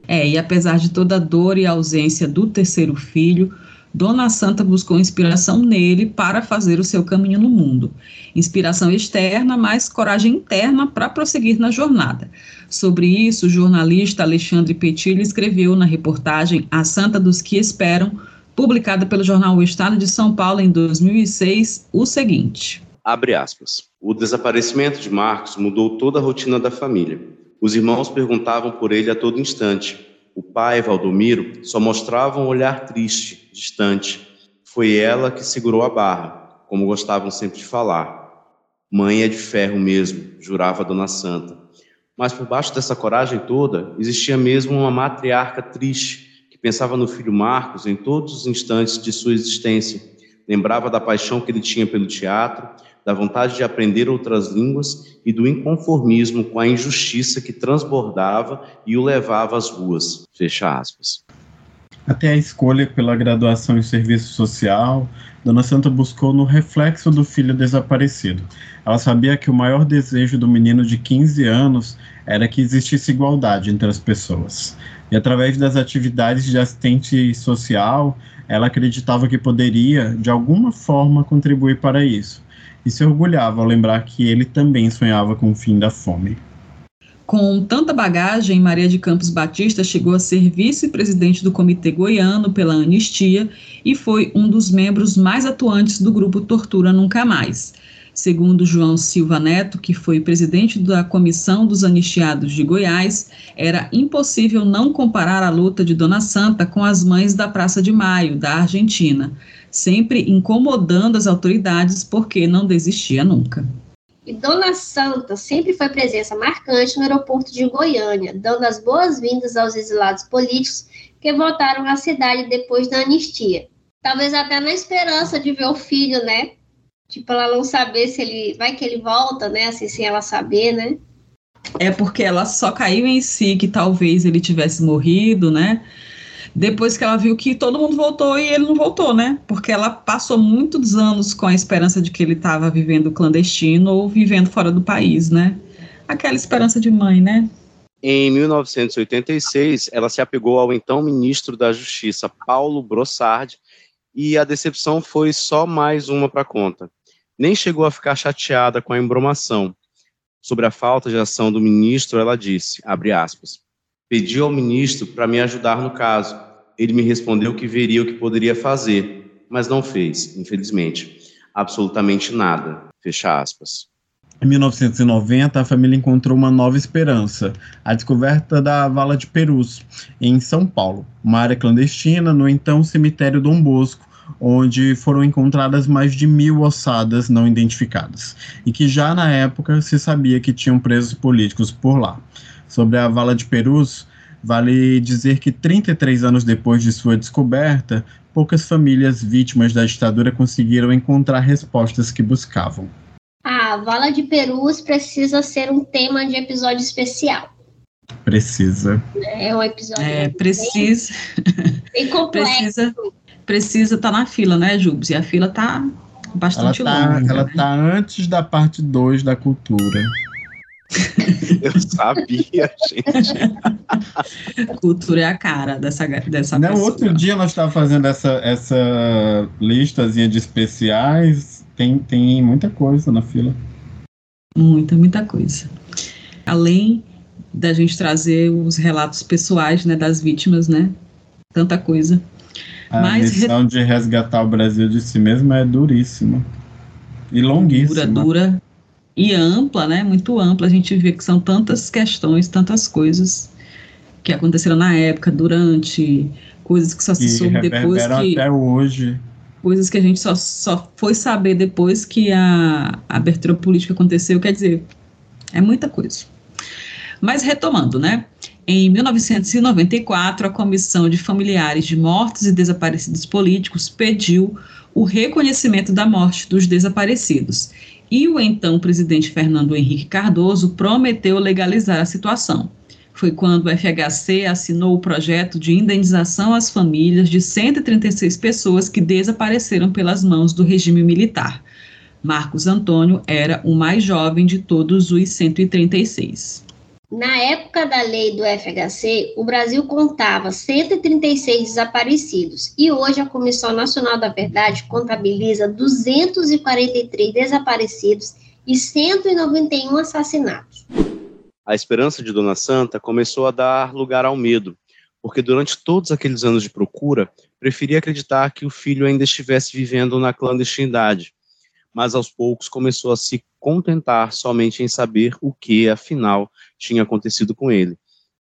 [SPEAKER 1] É, e apesar de toda a dor e ausência do terceiro filho, Dona Santa buscou inspiração nele para fazer o seu caminho no mundo. Inspiração externa, mas coragem interna para prosseguir na jornada. Sobre isso, o jornalista Alexandre Petilho escreveu na reportagem A Santa dos que Esperam, publicada pelo jornal O Estado de São Paulo em 2006, o seguinte:
[SPEAKER 2] Abre aspas. O desaparecimento de Marcos mudou toda a rotina da família. Os irmãos perguntavam por ele a todo instante. O pai, Valdomiro, só mostrava um olhar triste, distante. Foi ela que segurou a barra, como gostavam sempre de falar. Mãe é de ferro mesmo, jurava Dona Santa. Mas por baixo dessa coragem toda, existia mesmo uma matriarca triste, pensava no filho Marcos em todos os instantes de sua existência. Lembrava da paixão que ele tinha pelo teatro, da vontade de aprender outras línguas e do inconformismo com a injustiça que transbordava e o levava às ruas. Fecha aspas.
[SPEAKER 3] Até a escolha pela graduação em serviço social, Dona Santa buscou no reflexo do filho desaparecido. Ela sabia que o maior desejo do menino de 15 anos era que existisse igualdade entre as pessoas. E através das atividades de assistente social, ela acreditava que poderia, de alguma forma, contribuir para isso. E se orgulhava ao lembrar que ele também sonhava com o fim da fome.
[SPEAKER 1] Com tanta bagagem, Maria de Campos Batista chegou a ser vice-presidente do Comitê Goiano pela Anistia e foi um dos membros mais atuantes do grupo Tortura Nunca Mais. Segundo João Silva Neto, que foi presidente da Comissão dos Anistiados de Goiás, era impossível não comparar a luta de Dona Santa com as mães da Praça de Maio, da Argentina, sempre incomodando as autoridades porque não desistia nunca.
[SPEAKER 4] E Dona Santa sempre foi presença marcante no aeroporto de Goiânia, dando as boas-vindas aos exilados políticos que voltaram à cidade depois da anistia. Talvez até na esperança de ver o filho, né? Tipo, ela não saber se ele. Vai que ele volta, né? Assim, sem ela saber, né?
[SPEAKER 1] É porque ela só caiu em si que talvez ele tivesse morrido, né? Depois que ela viu que todo mundo voltou e ele não voltou, né? Porque ela passou muitos anos com a esperança de que ele estava vivendo clandestino ou vivendo fora do país, né? Aquela esperança de mãe, né?
[SPEAKER 2] Em 1986, ela se apegou ao então ministro da Justiça, Paulo Brossard, e a decepção foi só mais uma para conta. Nem chegou a ficar chateada com a embromação. Sobre a falta de ação do ministro, ela disse, abre aspas, pedi ao ministro para me ajudar no caso. Ele me respondeu que veria o que poderia fazer, mas não fez, infelizmente. Absolutamente nada. Fecha aspas.
[SPEAKER 3] Em 1990, a família encontrou uma nova esperança, a descoberta da Vala de Perus, em São Paulo, uma área clandestina no então cemitério Dom Bosco, onde foram encontradas mais de mil ossadas não identificadas, e que já na época se sabia que tinham presos políticos por lá. Sobre a Vala de Perus, vale dizer que 33 anos depois de sua descoberta, poucas famílias vítimas da ditadura conseguiram encontrar respostas que buscavam.
[SPEAKER 4] A Vala de Perus precisa ser um tema de episódio especial.
[SPEAKER 3] Precisa.
[SPEAKER 4] É um episódio.
[SPEAKER 1] É, precisa.
[SPEAKER 4] Bem, bem complexo.
[SPEAKER 1] Precisa precisa estar tá na fila, né, Jubes? E a fila tá bastante
[SPEAKER 3] ela tá,
[SPEAKER 1] longa.
[SPEAKER 3] Ela
[SPEAKER 1] né?
[SPEAKER 3] tá antes da parte 2 da cultura.
[SPEAKER 2] Eu sabia, gente.
[SPEAKER 1] Cultura é a cara dessa, dessa
[SPEAKER 3] Não,
[SPEAKER 1] pessoa.
[SPEAKER 3] outro dia nós estávamos fazendo essa, essa listazinha de especiais. Tem, tem muita coisa na fila.
[SPEAKER 1] Muita, muita coisa. Além da gente trazer os relatos pessoais né, das vítimas, né? Tanta coisa.
[SPEAKER 3] A
[SPEAKER 1] Mas
[SPEAKER 3] missão de resgatar o Brasil de si mesmo é duríssima. E longuíssima.
[SPEAKER 1] Dura, dura e ampla, né? Muito ampla. A gente vê que são tantas questões, tantas coisas que aconteceram na época, durante, coisas que só se soube depois que.
[SPEAKER 3] até hoje.
[SPEAKER 1] Coisas que a gente só, só foi saber depois que a, a abertura política aconteceu. Quer dizer, é muita coisa. Mas retomando, né? Em 1994, a Comissão de Familiares de Mortos e Desaparecidos Políticos pediu o reconhecimento da morte dos desaparecidos. E o então presidente Fernando Henrique Cardoso prometeu legalizar a situação. Foi quando o FHC assinou o projeto de indenização às famílias de 136 pessoas que desapareceram pelas mãos do regime militar. Marcos Antônio era o mais jovem de todos os 136.
[SPEAKER 4] Na época da lei do FHC, o Brasil contava 136 desaparecidos e hoje a Comissão Nacional da Verdade contabiliza 243 desaparecidos e 191 assassinatos.
[SPEAKER 2] A esperança de Dona Santa começou a dar lugar ao medo, porque durante todos aqueles anos de procura, preferia acreditar que o filho ainda estivesse vivendo na clandestinidade, mas aos poucos começou a se contentar somente em saber o que, afinal, tinha acontecido com ele.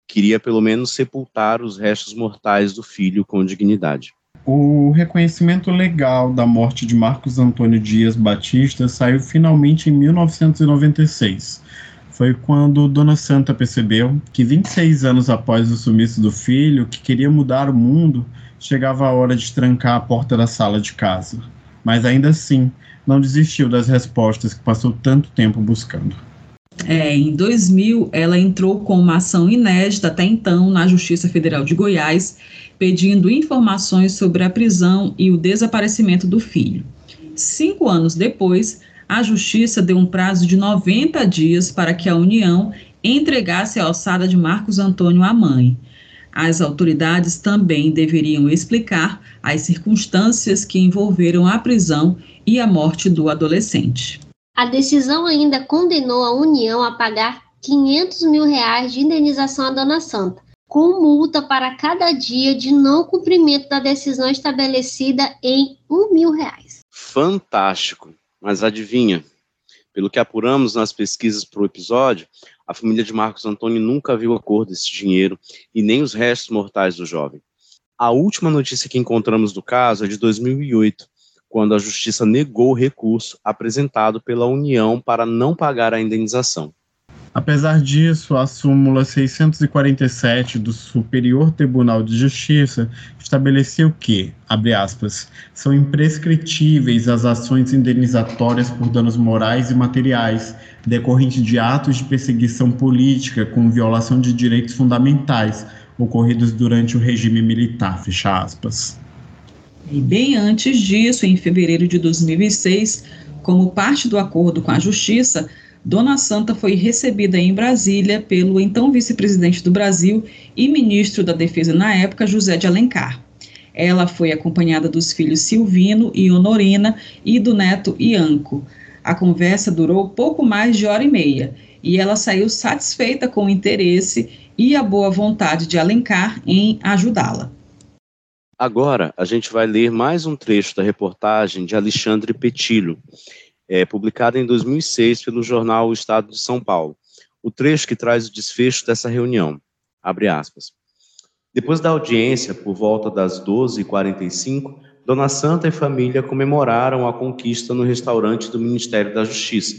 [SPEAKER 2] Queria pelo menos sepultar os restos mortais do filho com dignidade.
[SPEAKER 3] O reconhecimento legal da morte de Marcos Antônio Dias Batista saiu finalmente em 1996. Foi quando Dona Santa percebeu que 26 anos após o sumiço do filho, que queria mudar o mundo, chegava a hora de trancar a porta da sala de casa. Mas ainda assim, não desistiu das respostas que passou tanto tempo buscando.
[SPEAKER 1] É, em 2000, ela entrou com uma ação inédita até então na Justiça Federal de Goiás, pedindo informações sobre a prisão e o desaparecimento do filho. Cinco anos depois, a Justiça deu um prazo de 90 dias para que a União entregasse a alçada de Marcos Antônio à mãe. As autoridades também deveriam explicar as circunstâncias que envolveram a prisão e a morte do adolescente.
[SPEAKER 4] A decisão ainda condenou a União a pagar 500 mil reais de indenização à Dona Santa, com multa para cada dia de não cumprimento da decisão estabelecida em um mil reais.
[SPEAKER 2] Fantástico! Mas adivinha? Pelo que apuramos nas pesquisas para o episódio, a família de Marcos Antônio nunca viu a cor desse dinheiro e nem os restos mortais do jovem. A última notícia que encontramos do caso é de 2008, quando a justiça negou o recurso apresentado pela União para não pagar a indenização.
[SPEAKER 3] Apesar disso, a súmula 647 do Superior Tribunal de Justiça estabeleceu que, abre aspas, são imprescritíveis as ações indenizatórias por danos morais e materiais decorrentes de atos de perseguição política com violação de direitos fundamentais ocorridos durante o regime militar, fecha aspas.
[SPEAKER 1] E bem antes disso, em fevereiro de 2006, como parte do acordo com a Justiça, Dona Santa foi recebida em Brasília pelo então vice-presidente do Brasil e ministro da Defesa na época, José de Alencar. Ela foi acompanhada dos filhos Silvino e Honorina e do neto Ianco. A conversa durou pouco mais de hora e meia e ela saiu satisfeita com o interesse e a boa vontade de Alencar em ajudá-la.
[SPEAKER 2] Agora, a gente vai ler mais um trecho da reportagem de Alexandre Petilho, é, publicada em 2006 pelo jornal O Estado de São Paulo. O trecho que traz o desfecho dessa reunião. Abre aspas. Depois da audiência, por volta das 12h45, Dona Santa e família comemoraram a conquista no restaurante do Ministério da Justiça.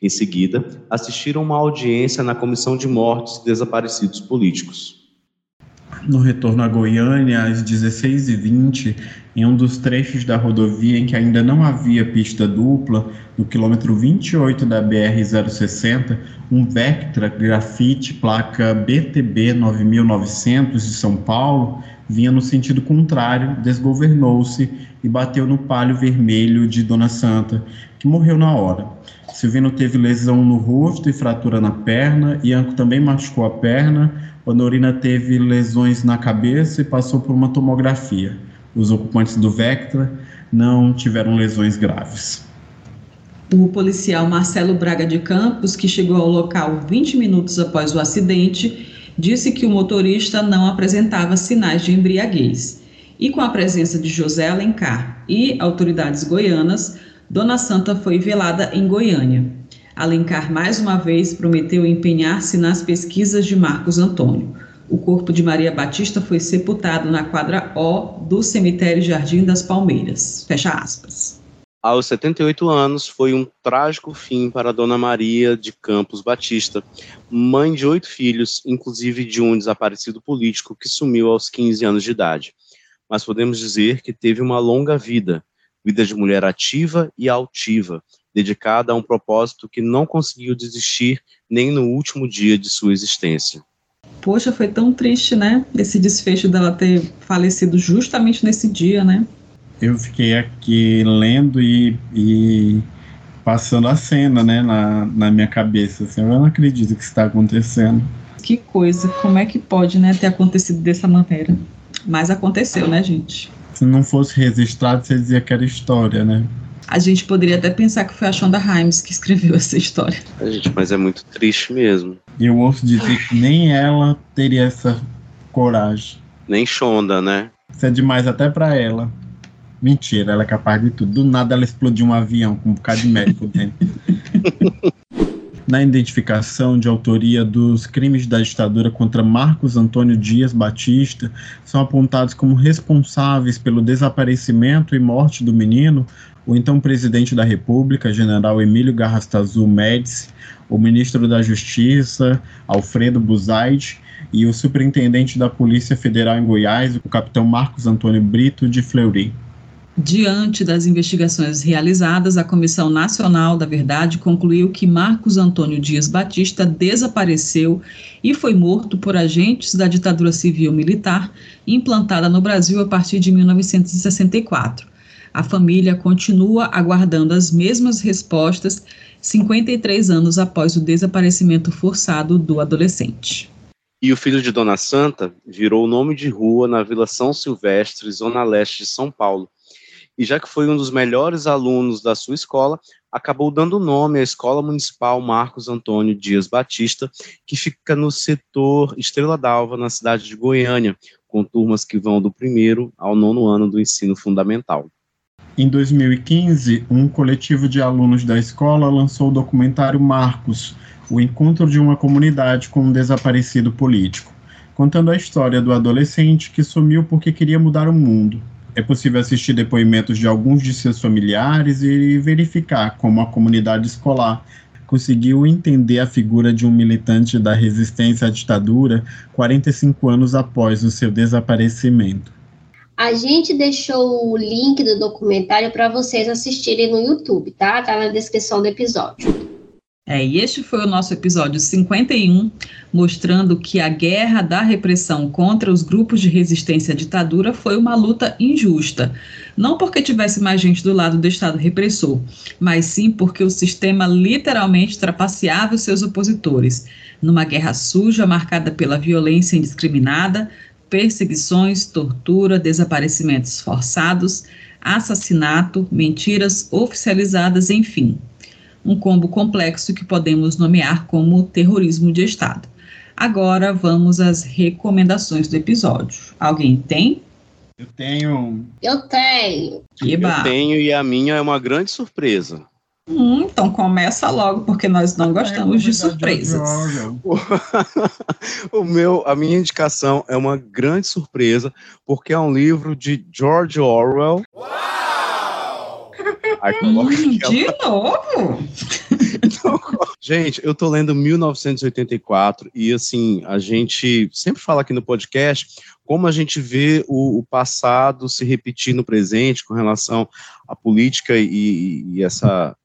[SPEAKER 2] Em seguida, assistiram uma audiência na Comissão de Mortes e Desaparecidos Políticos
[SPEAKER 3] no retorno a Goiânia às 16h20, em um dos trechos da rodovia em que ainda não havia pista dupla, no quilômetro 28 da BR-060, um Vectra grafite placa BTB 9900 de São Paulo vinha no sentido contrário, desgovernou-se e bateu no palio vermelho de Dona Santa, que morreu na hora. Silvino teve lesão no rosto e fratura na perna, Ianco também machucou a perna, Honorina teve lesões na cabeça e passou por uma tomografia. Os ocupantes do Vectra não tiveram lesões graves.
[SPEAKER 1] O policial Marcelo Braga de Campos, que chegou ao local 20 minutos após o acidente, disse que o motorista não apresentava sinais de embriaguez. E com a presença de José Alencar e autoridades goianas, Dona Santa foi velada em Goiânia. Alencar mais uma vez prometeu empenhar-se nas pesquisas de Marcos Antônio. O corpo de Maria Batista foi sepultado na quadra O do cemitério Jardim das Palmeiras. Fecha aspas.
[SPEAKER 2] Aos 78 anos, foi um trágico fim para Dona Maria de Campos Batista, mãe de oito filhos, inclusive de um desaparecido político que sumiu aos 15 anos de idade. Mas podemos dizer que teve uma longa vida, vida de mulher ativa e altiva, dedicada a um propósito que não conseguiu desistir nem no último dia de sua existência.
[SPEAKER 1] Poxa, foi tão triste, né? Esse desfecho dela ter falecido justamente nesse dia, né?
[SPEAKER 3] Eu fiquei aqui lendo e, e passando a cena, né, na, na minha cabeça. Assim, eu não acredito que isso está acontecendo.
[SPEAKER 1] Que coisa, como é que pode, né, ter acontecido dessa maneira? Mas aconteceu, né, gente?
[SPEAKER 3] Se não fosse registrado, você dizia que era história, né?
[SPEAKER 1] A gente poderia até pensar que foi a Shonda Rhimes que escreveu essa história.
[SPEAKER 2] A gente, mas é muito triste mesmo.
[SPEAKER 3] E eu ouço dizer que nem ela teria essa coragem.
[SPEAKER 2] Nem Shonda, né?
[SPEAKER 3] Isso é demais até para ela. Mentira, ela é capaz de tudo. Do nada ela explodiu um avião com um bocado de médico dentro. na identificação de autoria dos crimes da ditadura contra Marcos Antônio Dias Batista, são apontados como responsáveis pelo desaparecimento e morte do menino o então presidente da República, general Emílio Garrastazu Médici, o ministro da Justiça, Alfredo Buzaide, e o superintendente da Polícia Federal em Goiás, o capitão Marcos Antônio Brito de Fleury.
[SPEAKER 1] Diante das investigações realizadas, a Comissão Nacional da Verdade concluiu que Marcos Antônio Dias Batista desapareceu e foi morto por agentes da ditadura civil militar implantada no Brasil a partir de 1964 a família continua aguardando as mesmas respostas 53 anos após o desaparecimento forçado do adolescente.
[SPEAKER 2] E o filho de Dona Santa virou nome de rua na Vila São Silvestre, zona leste de São Paulo. E já que foi um dos melhores alunos da sua escola, acabou dando nome à Escola Municipal Marcos Antônio Dias Batista, que fica no setor Estrela d'Alva, na cidade de Goiânia, com turmas que vão do primeiro ao nono ano do ensino fundamental.
[SPEAKER 3] Em 2015, um coletivo de alunos da escola lançou o documentário Marcos, o encontro de uma comunidade com um desaparecido político, contando a história do adolescente que sumiu porque queria mudar o mundo. É possível assistir depoimentos de alguns de seus familiares e verificar como a comunidade escolar conseguiu entender a figura de um militante da resistência à ditadura 45 anos após o seu desaparecimento.
[SPEAKER 4] A gente deixou o link do documentário para vocês assistirem no YouTube, tá? Tá na descrição do episódio.
[SPEAKER 1] É, e este foi o nosso episódio 51, mostrando que a guerra da repressão contra os grupos de resistência à ditadura foi uma luta injusta. Não porque tivesse mais gente do lado do Estado repressor, mas sim porque o sistema literalmente trapaceava os seus opositores, numa guerra suja marcada pela violência indiscriminada, perseguições, tortura, desaparecimentos forçados, assassinato, mentiras oficializadas, enfim um combo complexo que podemos nomear como terrorismo de Estado. Agora vamos às recomendações do episódio. Alguém tem?
[SPEAKER 3] Eu tenho.
[SPEAKER 4] Eu tenho.
[SPEAKER 2] Eba. Eu tenho e a minha é uma grande surpresa.
[SPEAKER 1] Hum, então começa logo, porque nós não gostamos de surpresas.
[SPEAKER 2] o meu, a minha indicação é uma grande surpresa, porque é um livro de George Orwell. Uau!
[SPEAKER 1] hum, de novo?
[SPEAKER 2] então, gente, eu tô lendo 1984 e assim, a gente sempre fala aqui no podcast como a gente vê o, o passado se repetir no presente com relação à política e, e essa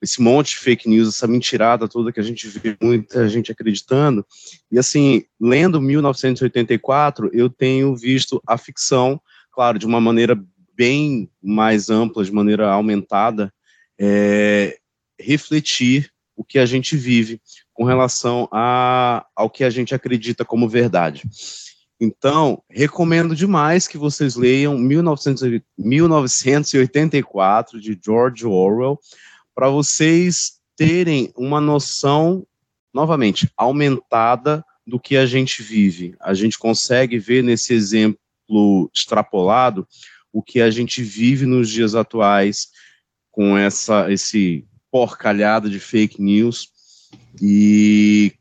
[SPEAKER 2] esse monte de fake news, essa mentirada toda que a gente vê muita gente acreditando. E assim, lendo 1984, eu tenho visto a ficção, claro, de uma maneira bem mais ampla, de maneira aumentada, é, refletir o que a gente vive com relação a, ao que a gente acredita como verdade. Então, recomendo demais que vocês leiam 1900, 1984, de George Orwell, para vocês terem uma noção, novamente, aumentada do que a gente vive. A gente consegue ver nesse exemplo extrapolado o que a gente vive nos dias atuais com essa esse porcalhado de fake news e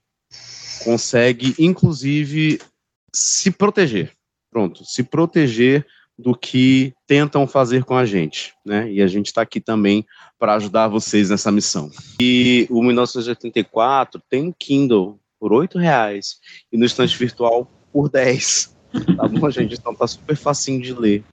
[SPEAKER 2] consegue inclusive se proteger. Pronto, se proteger do que tentam fazer com a gente, né? E a gente está aqui também para ajudar vocês nessa missão. E o 1984 tem no Kindle por oito reais e no estante virtual por 10. Tá bom, gente? Então tá super facinho de ler.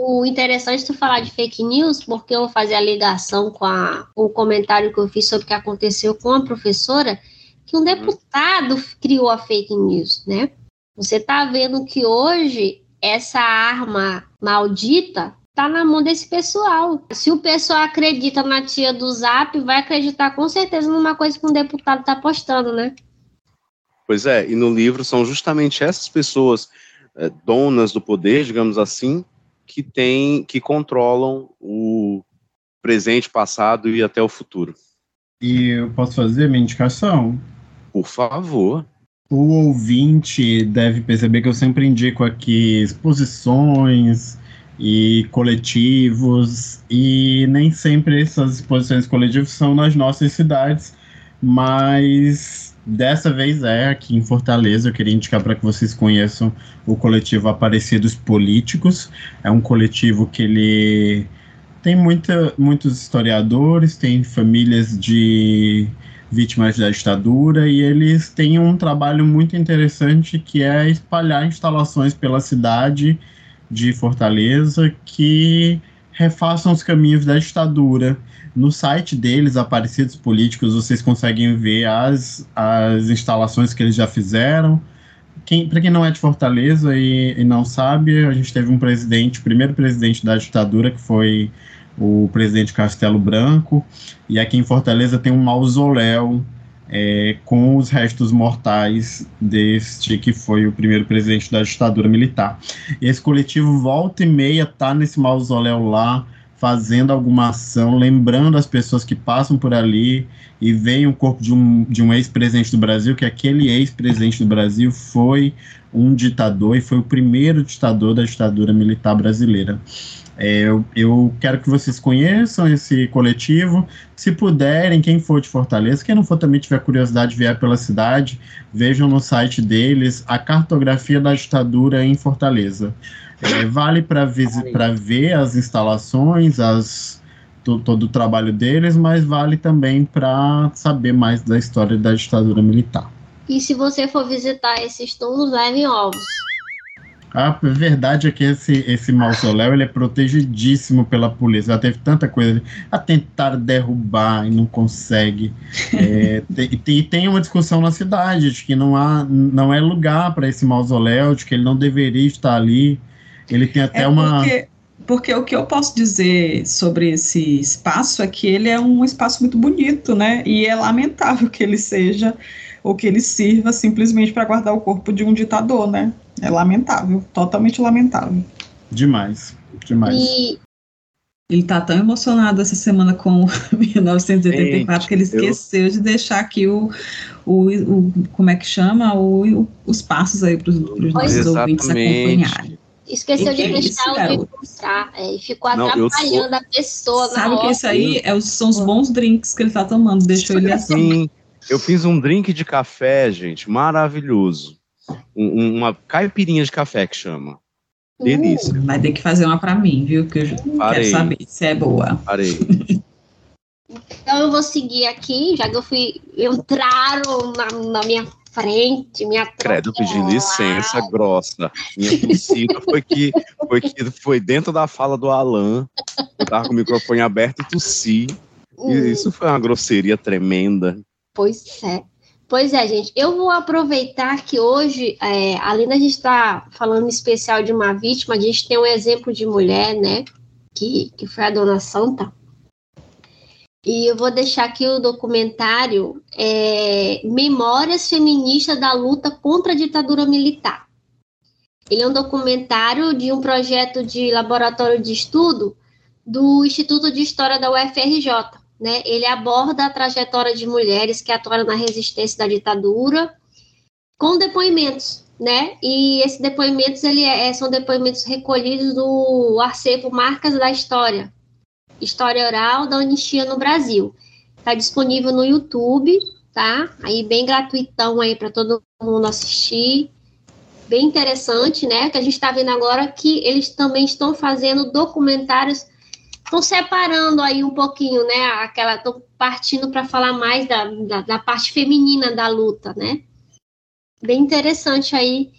[SPEAKER 4] O interessante é tu falar de fake news, porque eu vou fazer a ligação com a, o comentário que eu fiz sobre o que aconteceu com a professora, que um uhum. deputado criou a fake news, né? Você tá vendo que hoje essa arma maldita tá na mão desse pessoal. Se o pessoal acredita na tia do Zap, vai acreditar com certeza numa coisa que um deputado tá postando, né?
[SPEAKER 2] Pois é, e no livro são justamente essas pessoas é, donas do poder, digamos assim, que tem, que controlam o presente, passado e até o futuro.
[SPEAKER 3] E eu posso fazer minha indicação?
[SPEAKER 2] Por favor.
[SPEAKER 3] O ouvinte deve perceber que eu sempre indico aqui exposições e coletivos, e nem sempre essas exposições coletivas são nas nossas cidades, mas Dessa vez é aqui em Fortaleza. Eu queria indicar para que vocês conheçam o coletivo Aparecidos Políticos. É um coletivo que ele tem muita, muitos historiadores, tem famílias de vítimas da ditadura e eles têm um trabalho muito interessante que é espalhar instalações pela cidade de Fortaleza que refaçam os caminhos da ditadura no site deles, Aparecidos Políticos, vocês conseguem ver as, as instalações que eles já fizeram. Quem, Para quem não é de Fortaleza e, e, não sabe, a gente teve um presidente, primeiro presidente da ditadura, que foi o presidente Castelo Branco, e aqui em Fortaleza tem um mausoléu é, com os restos mortais deste que foi o primeiro presidente da ditadura militar. Esse coletivo volta e meia está nesse mausoléu lá, fazendo alguma ação, lembrando as pessoas que passam por ali e veem o corpo de um, de um ex-presidente do Brasil, que aquele ex-presidente do Brasil foi um ditador e foi o primeiro ditador da ditadura militar brasileira. É, eu, eu, quero que vocês conheçam esse coletivo. Se puderem, quem for de Fortaleza, quem não for também tiver curiosidade de vier pela cidade, vejam no site deles a cartografia da ditadura em Fortaleza. É, vale para ver as instalações, as todo o trabalho deles, mas vale também para saber mais da história da ditadura militar.
[SPEAKER 4] E se você for visitar esses túmulos, leve ovos.
[SPEAKER 3] A verdade é que esse, esse mausoléu ele é protegidíssimo pela polícia. Já teve tanta coisa a tentar derrubar e não consegue. É, e tem uma discussão na cidade de que não, há, não é lugar para esse mausoléu, de que ele não deveria estar ali. Ele tem até
[SPEAKER 1] é
[SPEAKER 3] uma.
[SPEAKER 1] Porque, porque o que eu posso dizer sobre esse espaço é que ele é um espaço muito bonito, né? E é lamentável que ele seja ou que ele sirva simplesmente para guardar o corpo de um ditador, né? É lamentável, totalmente lamentável.
[SPEAKER 3] Demais, demais.
[SPEAKER 4] E
[SPEAKER 1] Ele tá tão emocionado essa semana com 1984
[SPEAKER 2] Gente,
[SPEAKER 1] que ele esqueceu de deixar aqui o, o, o- como é que chama? O, o- os passos aí para os nossos ouvintes acompanharem.
[SPEAKER 4] esqueceu
[SPEAKER 1] Que
[SPEAKER 4] de
[SPEAKER 1] é
[SPEAKER 4] deixar o mostrar. É, e ficou
[SPEAKER 2] Não, eu
[SPEAKER 4] atrapalhando a pessoa na
[SPEAKER 1] Sabe o que
[SPEAKER 4] hora.
[SPEAKER 1] isso aí é, são os bons drinks que ele tá tomando, deixou ele assim.
[SPEAKER 2] Sim, eu fiz um drink de café, gente, maravilhoso. Um- um- uma caipirinha de café que chama. Delícia.
[SPEAKER 1] Vai ter que fazer uma para mim, viu? Que eu
[SPEAKER 2] Parei.
[SPEAKER 1] quero saber se é boa.
[SPEAKER 2] Parei.
[SPEAKER 4] Então eu vou seguir aqui, já que eu fui. Entraram na, na minha frente, minha
[SPEAKER 2] Credo, pedindo licença grossa. Minha tossida foi que, foi que foi dentro da fala do Alan. Eu tava com o microfone aberto e tossi. E isso foi uma grosseria tremenda.
[SPEAKER 4] Pois é. Pois é, gente. Eu vou aproveitar que hoje, é, além da gente estar falando em especial de uma vítima, a gente tem um exemplo de mulher, né? Que, que foi a Dona Santa. E eu vou deixar aqui o documentário é, Memórias Feministas da Luta contra a Ditadura Militar. Ele é um documentário de um projeto de laboratório de estudo do Instituto de História da UFRJ né? Ele aborda a trajetória de mulheres que atuaram na resistência da ditadura com depoimentos, né? E esses depoimentos ele é, são depoimentos recolhidos do acervo Marcas da História, História Oral da Anistia no Brasil. Está disponível no YouTube, tá? Aí bem gratuitão aí para todo mundo assistir. Bem interessante, né? Que a gente está vendo agora que eles também estão fazendo documentários estão separando aí um pouquinho, né? Aquela, estão partindo para falar mais da, da, da, parte feminina da luta, né? Bem interessante aí.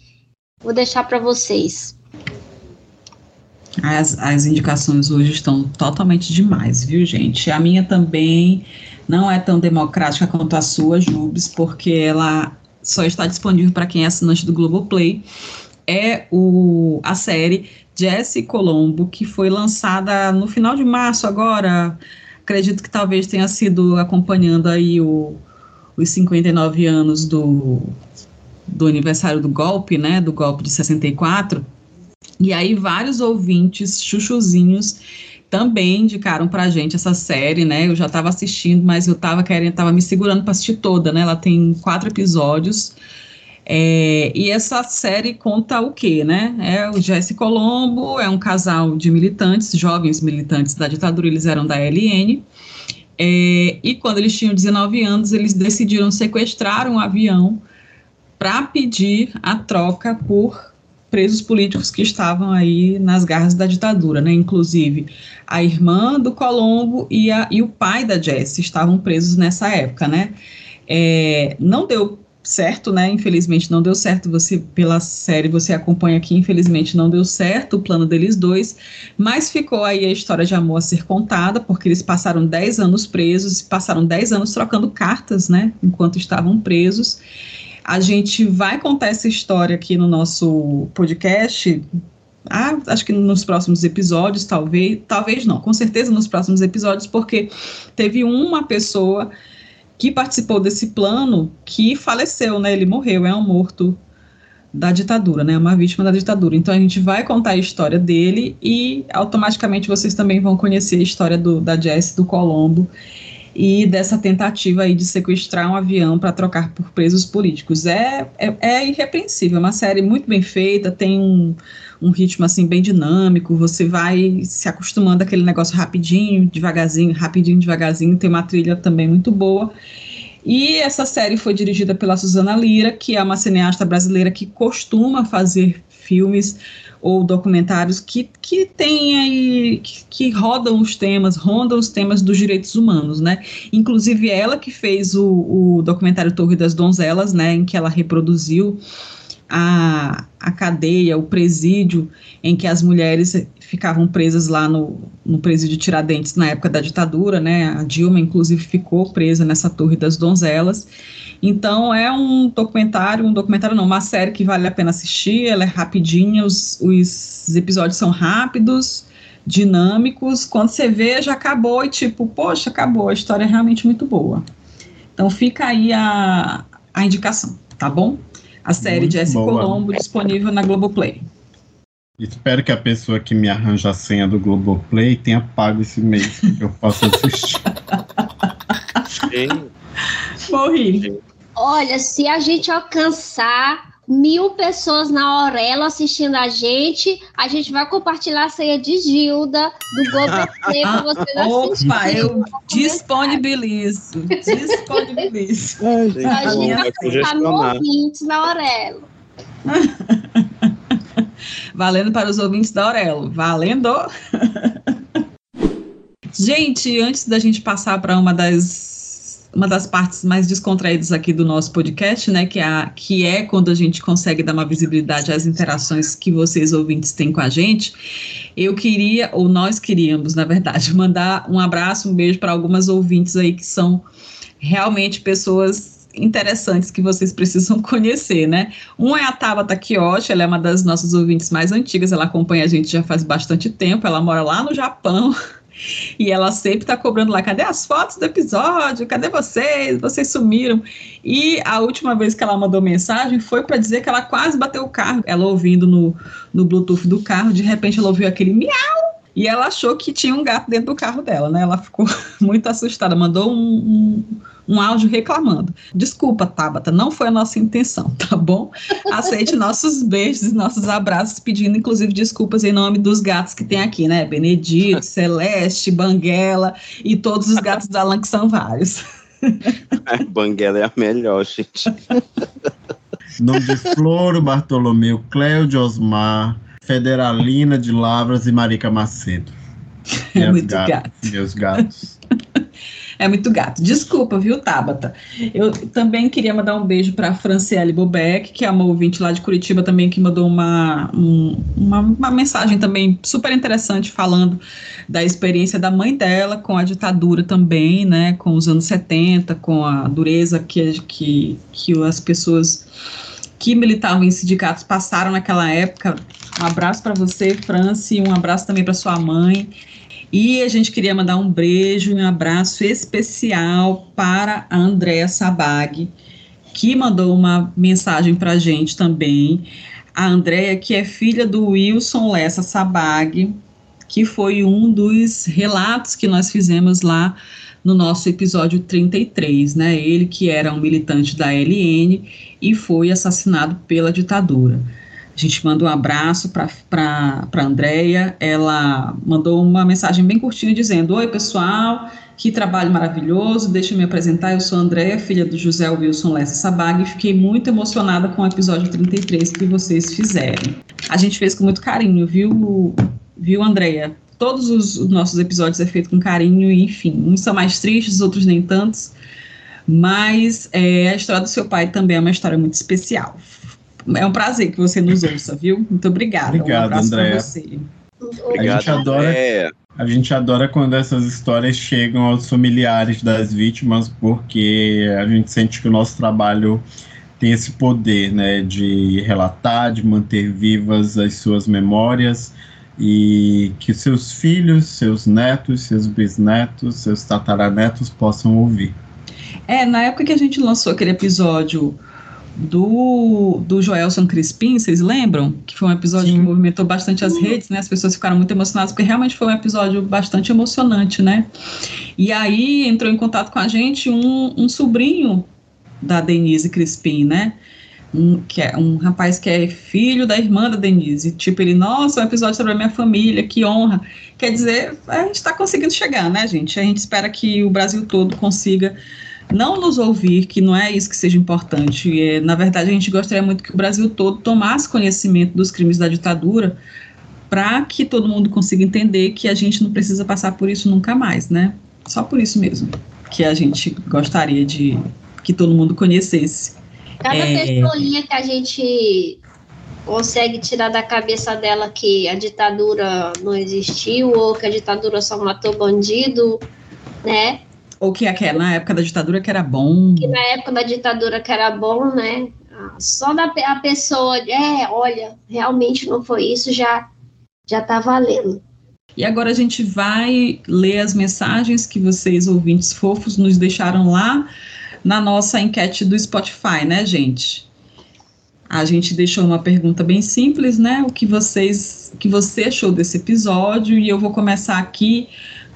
[SPEAKER 4] Vou deixar para vocês.
[SPEAKER 1] As, as indicações hoje estão totalmente demais, viu, gente? A minha também não é tão democrática quanto a sua, Jubes, porque ela só está disponível para quem é assinante do Globoplay. É o, a série Jesse Colombo, que foi lançada no final de março agora. Acredito que talvez tenha sido acompanhando aí o, os 59 anos do, do aniversário do golpe, né? Do golpe de 64. E aí vários ouvintes chuchuzinhos também indicaram pra gente essa série, né? Eu já estava assistindo, mas eu estava querendo, tava me segurando para assistir toda, né? Ela tem quatro episódios. É, e essa série conta o quê, né? É o Jesse Colombo, é um casal de militantes, jovens militantes da ditadura, eles eram da LN. É, e quando eles tinham 19 anos, eles decidiram sequestrar um avião para pedir a troca por presos políticos que estavam aí nas garras da ditadura, né? Inclusive a irmã do Colombo e, a, e o pai da Jesse estavam presos nessa época, né? É, não deu certo, né? Infelizmente não deu certo. Você pela série você acompanha aqui, infelizmente não deu certo o plano deles dois, mas ficou aí a história de amor a ser contada, porque eles passaram 10 anos presos, passaram 10 anos trocando cartas, né? Enquanto estavam presos. A gente vai contar essa história aqui no nosso podcast. Ah, acho que nos próximos episódios, talvez, talvez não, com certeza nos próximos episódios, porque teve uma pessoa que participou desse plano que faleceu, né? Ele morreu, é um morto da ditadura, né? Uma vítima da ditadura. Então a gente vai contar a história dele e automaticamente vocês também vão conhecer a história do, da Jess do Colombo e dessa tentativa aí de sequestrar um avião para trocar por presos políticos. É, é, é irrepreensível, é uma série muito bem feita, tem um, um ritmo assim bem dinâmico, você vai se acostumando àquele negócio rapidinho, devagarzinho, rapidinho, devagarzinho, tem uma trilha também muito boa. E essa série foi dirigida pela Suzana Lira, que é uma cineasta brasileira que costuma fazer filmes ou documentários que, que tem aí, que, que, rodam os temas, rondam os temas dos direitos humanos, né? Inclusive ela que fez o, o documentário Torre das Donzelas, né, em que ela reproduziu a, a cadeia, o presídio em que as mulheres ficavam presas lá no, no presídio Tiradentes na época da ditadura, né? A Dilma, inclusive, ficou presa nessa Torre das Donzelas. Então, é um documentário, um documentário não, uma série que vale a pena assistir, ela é rapidinha, os, os episódios são rápidos, dinâmicos, quando você vê, já acabou e tipo, poxa, acabou, a história é realmente muito boa. Então, fica aí a, a indicação, tá bom? A série muito de S. Boa. Colombo disponível na Globoplay.
[SPEAKER 3] Espero que a pessoa que me arranja a senha do Globoplay tenha pago esse mês, que eu possa assistir.
[SPEAKER 1] Morri.
[SPEAKER 4] Olha, se a gente alcançar mil pessoas na Aurelo assistindo a gente, a gente vai compartilhar a senha de Gilda do Globoplay para vocês assistirem.
[SPEAKER 1] Opa, eu disponibilizo. Disponibilizo.
[SPEAKER 4] a gente vai colocar mil ouvintes na Aurelo.
[SPEAKER 1] Valendo para os ouvintes da Aurelo. Valendo! gente, antes da gente passar para uma das uma das partes mais descontraídas aqui do nosso podcast, né, que, é a, que é quando a gente consegue dar uma visibilidade às interações que vocês ouvintes têm com a gente. Eu queria, ou nós queríamos, na verdade, mandar um abraço, um beijo para algumas ouvintes aí que são realmente pessoas interessantes que vocês precisam conhecer, né? Um é a Tabata Kiyoshi, ela é uma das nossas ouvintes mais antigas, ela acompanha a gente já faz bastante tempo, ela mora lá no Japão, e ela sempre está cobrando lá, cadê as fotos do episódio? Cadê vocês? Vocês sumiram. E a última vez que ela mandou mensagem foi para dizer que ela quase bateu o carro. Ela ouvindo no, no Bluetooth do carro, de repente ela ouviu aquele miau. E ela achou que tinha um gato dentro do carro dela, né? Ela ficou muito assustada, mandou um, um um áudio reclamando. Desculpa, Tabata, não foi a nossa intenção, tá bom? Aceite nossos beijos e nossos abraços, pedindo inclusive desculpas em nome dos gatos que tem aqui, né? Benedito, Celeste, Banguela e todos os gatos da Alan, que são vários.
[SPEAKER 2] É, Banguela é a melhor, gente.
[SPEAKER 3] Nome de Floro, Bartolomeu, Cléudio Osmar, Federalina de Lavras e Marica Macedo.
[SPEAKER 1] É muito gatos, gato.
[SPEAKER 3] Meus gatos.
[SPEAKER 1] É muito gato. Desculpa, viu, Tabata? Eu também queria mandar um beijo para Franciele Bobeck, que é uma ouvinte lá de Curitiba também, que mandou uma, um, uma, uma, mensagem também super interessante falando da experiência da mãe dela com a ditadura também, né? Com os anos 70, com a dureza que, que, que as pessoas que militavam em sindicatos passaram naquela época. Um abraço para você, Franci, um abraço também para sua mãe. E a gente queria mandar um beijo e um abraço especial para a Andréa Sabag, que mandou uma mensagem para a gente também. A Andréa, que é filha do Wilson Lessa Sabag, que foi um dos relatos que nós fizemos lá no nosso episódio 33, né? Ele que era um militante da LN e foi assassinado pela ditadura. A gente manda um abraço para a Andrea. Ela mandou uma mensagem bem curtinha dizendo: Oi, pessoal, que trabalho maravilhoso. Deixa eu me apresentar. Eu sou a Andrea, filha do José Wilson Lessa Sabag, e fiquei muito emocionada com o episódio 33 que vocês fizeram. A gente fez com muito carinho, viu, viu, Andrea? Todos os, nossos episódios é feito com carinho, e enfim, uns são mais tristes, outros nem tantos. Mas é, a história do seu pai também é uma história muito especial. É um prazer que você nos ouça, viu? Muito obrigada.
[SPEAKER 3] Obrigado, um André. A gente adora. A gente adora quando essas histórias chegam aos familiares das vítimas, porque a gente sente que o nosso trabalho tem esse poder, né, de relatar, de manter vivas as suas memórias e que seus filhos, seus netos, seus bisnetos, seus tataranetos possam ouvir.
[SPEAKER 1] É, na época que a gente lançou aquele episódio do, do Joelson Crispim, vocês lembram? Que foi um episódio Sim. que movimentou bastante as redes, né? As pessoas ficaram muito emocionadas, porque realmente foi um episódio bastante emocionante, né? E aí entrou em contato com a gente um, um sobrinho da Denise Crispim, né? Um, que é um rapaz que é filho da irmã da Denise. Tipo, ele, nossa, um episódio sobre a minha família, que honra. Quer dizer, a gente está conseguindo chegar, né, gente? A gente espera que o Brasil todo consiga não nos ouvir, que não é isso que seja importante. É, na verdade, a gente gostaria muito que o Brasil todo tomasse conhecimento dos crimes da ditadura, para que todo mundo consiga entender que a gente não precisa passar por isso nunca mais, né? Só por isso mesmo que a gente gostaria de que todo mundo conhecesse.
[SPEAKER 4] Cada é... pessoinha que a gente consegue tirar da cabeça dela que a ditadura não existiu ou que a ditadura só matou bandido, né?
[SPEAKER 1] Ou que aquela, na época da ditadura que era bom.
[SPEAKER 4] Que na época da ditadura que era bom, né? Só da a pessoa, é, olha, realmente não foi isso, já já tá valendo.
[SPEAKER 1] E agora a gente vai ler as mensagens que vocês, ouvintes fofos, nos deixaram lá na nossa enquete do Spotify, né, gente? A gente deixou uma pergunta bem simples, né? O que vocês, o que você achou desse episódio? E eu vou começar aqui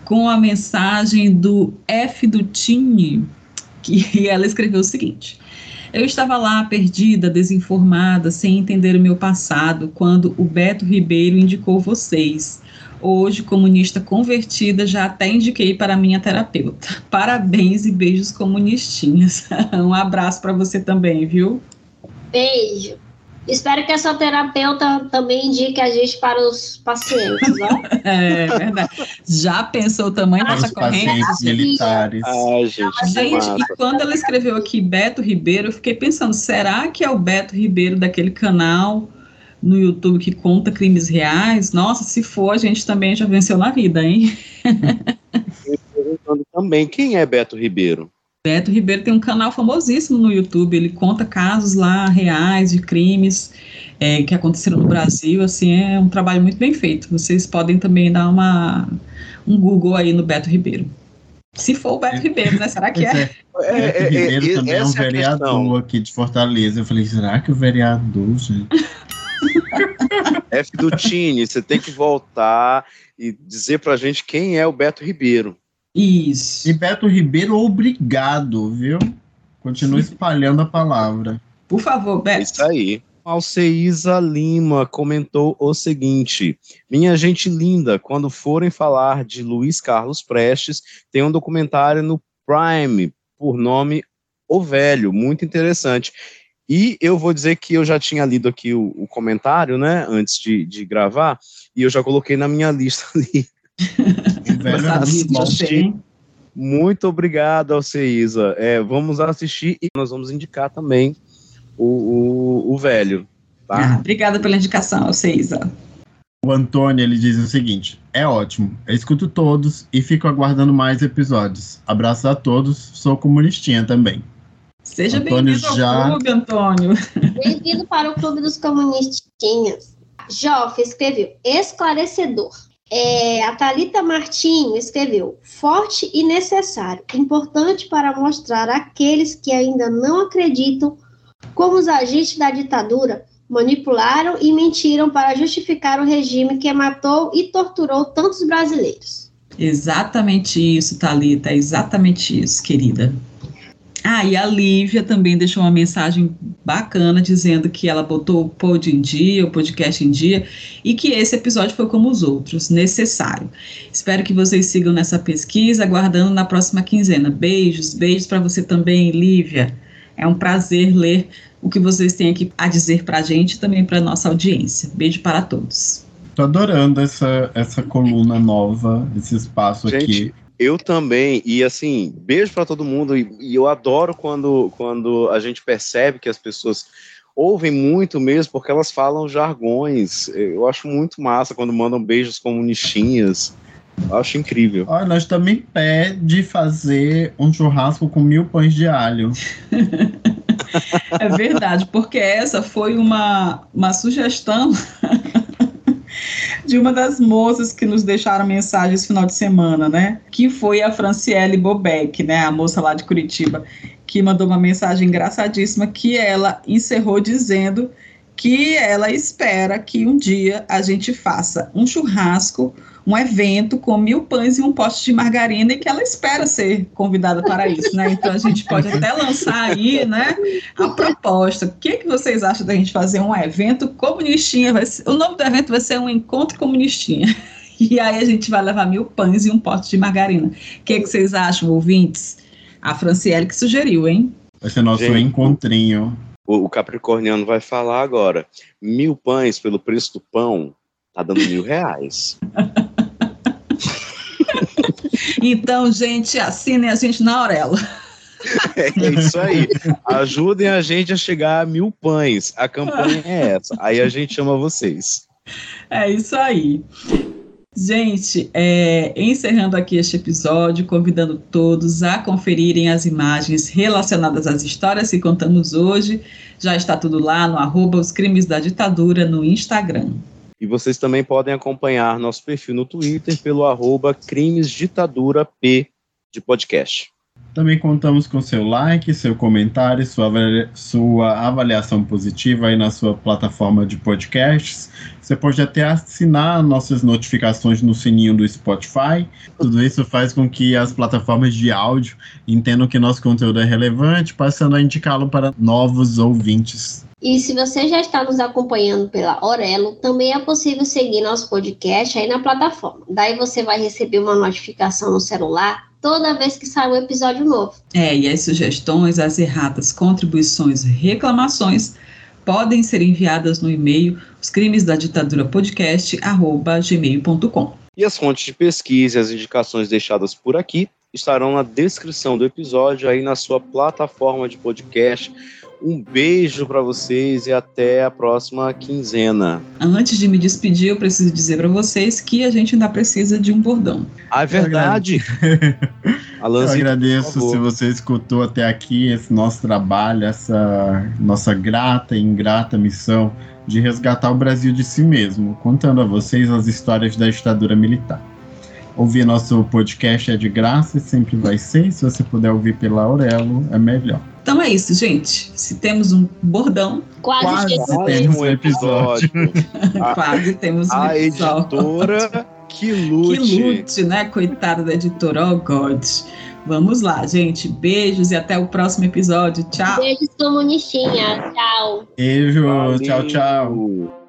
[SPEAKER 1] com a mensagem do F do Tini, que ela escreveu o seguinte: Eu estava lá perdida, desinformada, sem entender o meu passado, quando o Beto Ribeiro indicou vocês. Hoje, comunista convertida, já até indiquei para minha terapeuta. Parabéns e beijos comunistinhas. um abraço para você também, viu?
[SPEAKER 4] Beijo. Espero que essa terapeuta também indique a gente para os pacientes, né?
[SPEAKER 1] é verdade. Já pensou o tamanho
[SPEAKER 3] para
[SPEAKER 1] dessa corrente?
[SPEAKER 3] Pacientes militares.
[SPEAKER 2] Ai, gente,
[SPEAKER 1] gente e quando ela escreveu aqui Beto Ribeiro, eu fiquei pensando, será que é o Beto Ribeiro daquele canal no YouTube que conta crimes reais, nossa, se for, a gente também já venceu na vida, hein?
[SPEAKER 2] perguntando também, quem é Beto Ribeiro?
[SPEAKER 1] Beto Ribeiro tem um canal famosíssimo no YouTube, ele conta casos lá reais de crimes é, que aconteceram no Brasil, assim, é um trabalho muito bem feito. Vocês podem também dar uma, um Google aí no Beto Ribeiro. Se for o Beto é, Ribeiro, né? Será que é?
[SPEAKER 3] é? é Beto Ribeiro também é um vereador aqui de Fortaleza. Eu falei, será que o vereador, gente?
[SPEAKER 2] F do Tini, você tem que voltar e dizer pra gente quem é o Beto Ribeiro.
[SPEAKER 1] Isso.
[SPEAKER 3] E Beto Ribeiro, obrigado, viu? Continua espalhando a palavra.
[SPEAKER 1] Por favor, Beto.
[SPEAKER 2] Isso aí. Alceísa Lima comentou o seguinte: Minha gente linda, quando forem falar de Luiz Carlos Prestes, tem um documentário no Prime por nome O Velho, muito interessante. E eu vou dizer que eu já tinha lido aqui o, o comentário, né, antes de, de, gravar, e eu já coloquei na minha lista ali. assistir. Muito obrigado, Alceísa. É, vamos assistir e nós vamos indicar também o, o, o velho. Tá?
[SPEAKER 1] Ah, obrigada pela indicação, Alceísa.
[SPEAKER 3] O Antônio ele diz o seguinte: é ótimo, eu escuto todos e fico aguardando mais episódios. Abraços a todos, sou comunistinha também.
[SPEAKER 1] Seja bem-vindo já... ao clube, Antônio.
[SPEAKER 4] Bem-vindo para o clube dos comunistinhas. Joff escreveu esclarecedor. É, a Talita Martinho escreveu forte e necessário, importante para mostrar àqueles que ainda não acreditam como os agentes da ditadura manipularam e mentiram para justificar o regime que matou e torturou tantos brasileiros.
[SPEAKER 1] Exatamente isso, Talita, é exatamente isso, querida. Ah, e a Lívia também deixou uma mensagem bacana dizendo que ela botou o pod em dia, o podcast em dia, e que esse episódio foi como os outros, necessário. Espero que vocês sigam nessa pesquisa, aguardando na próxima quinzena. Beijos, beijos para você também, Lívia. É um prazer ler o que vocês têm aqui a dizer para a gente e também para nossa audiência. Beijo para todos.
[SPEAKER 3] Tô adorando essa, essa coluna nova, esse espaço gente, aqui.
[SPEAKER 2] Eu também, e assim, beijo para todo mundo, e, e, eu adoro quando, quando a gente percebe que as pessoas ouvem muito mesmo, porque elas falam jargões. Eu acho muito massa quando mandam beijos comunistinhas. Eu acho incrível.
[SPEAKER 3] Olha, nós também pede fazer um churrasco com mil pães de alho.
[SPEAKER 1] é verdade, porque essa foi uma, uma sugestão de uma das moças que nos deixaram mensagem esse final de semana, né? Que foi a Franciele Bobeck, né? A moça lá de Curitiba, que mandou uma mensagem engraçadíssima que ela encerrou dizendo que ela espera que um dia a gente faça um churrasco um evento com mil pães e um pote de margarina e que ela espera ser convidada para isso, né? Então a gente pode até lançar aí, né, a proposta. O que, que vocês acham da gente fazer um evento comunistinha? Ser, o nome do evento vai ser um encontro comunistinha. E aí a gente vai levar mil pães e um pote de margarina. O que, que vocês acham, ouvintes? A Franciele que sugeriu, hein?
[SPEAKER 3] Vai ser nosso
[SPEAKER 2] Gente,
[SPEAKER 3] encontrinho.
[SPEAKER 2] O, o Capricorniano vai falar agora. Mil pães pelo preço do pão tá dando mil reais.
[SPEAKER 1] Então, gente, assinem a gente na Aurela.
[SPEAKER 2] É isso aí. Ajudem a gente a chegar a mil pães. A campanha é essa. Aí a gente chama vocês.
[SPEAKER 1] É isso aí. Gente, é, encerrando aqui este episódio, convidando todos a conferirem as imagens relacionadas às histórias que contamos hoje. Já está tudo lá no arroba os crimes da ditadura no Instagram.
[SPEAKER 2] E vocês também podem acompanhar nosso perfil no Twitter pelo arroba crimesditadurap de podcast.
[SPEAKER 3] Também contamos com seu like, seu comentário, sua, sua avaliação positiva aí na sua plataforma de podcasts. Você pode até assinar nossas notificações no sininho do Spotify. Tudo isso faz com que as plataformas de áudio entendam que nosso conteúdo é relevante, passando a indicá-lo para novos ouvintes.
[SPEAKER 4] E se você já está nos acompanhando pela Orelo, também é possível seguir nosso podcast aí na plataforma. Daí você vai receber uma notificação no celular toda vez que sair um episódio novo.
[SPEAKER 1] É, e as sugestões, as erratas, contribuições, reclamações podem ser enviadas no e-mail os crimes da ditadura podcast gmail.com.
[SPEAKER 2] E as fontes de pesquisa e as indicações deixadas por aqui estarão na descrição do episódio aí na sua plataforma de podcast. Um beijo para vocês e até a próxima quinzena.
[SPEAKER 1] Antes de me despedir, eu preciso dizer para vocês que a gente ainda precisa de um bordão.
[SPEAKER 2] Ah, é verdade.
[SPEAKER 3] Eu
[SPEAKER 2] Alanzinho,
[SPEAKER 3] agradeço se você escutou até aqui esse nosso trabalho, essa nossa grata e ingrata missão de resgatar o Brasil de si mesmo, contando a vocês as histórias da ditadura militar. Ouvir nosso podcast é de graça e sempre vai ser. Se você puder ouvir pela Aurelo, é melhor.
[SPEAKER 1] Então é isso, gente. Se temos um bordão,
[SPEAKER 4] Quase,
[SPEAKER 3] Quase temos
[SPEAKER 2] um
[SPEAKER 3] um episódio.
[SPEAKER 2] A-
[SPEAKER 1] quase temos um
[SPEAKER 2] A
[SPEAKER 1] episódio.
[SPEAKER 2] editora que
[SPEAKER 1] Que
[SPEAKER 2] lute.
[SPEAKER 1] lute, né? Coitada da editora, oh God. Vamos lá, gente. Beijos e até o próximo episódio. Tchau.
[SPEAKER 4] Beijos comunistinha. Tchau.
[SPEAKER 3] Beijo,
[SPEAKER 2] Valeu.
[SPEAKER 3] tchau, tchau.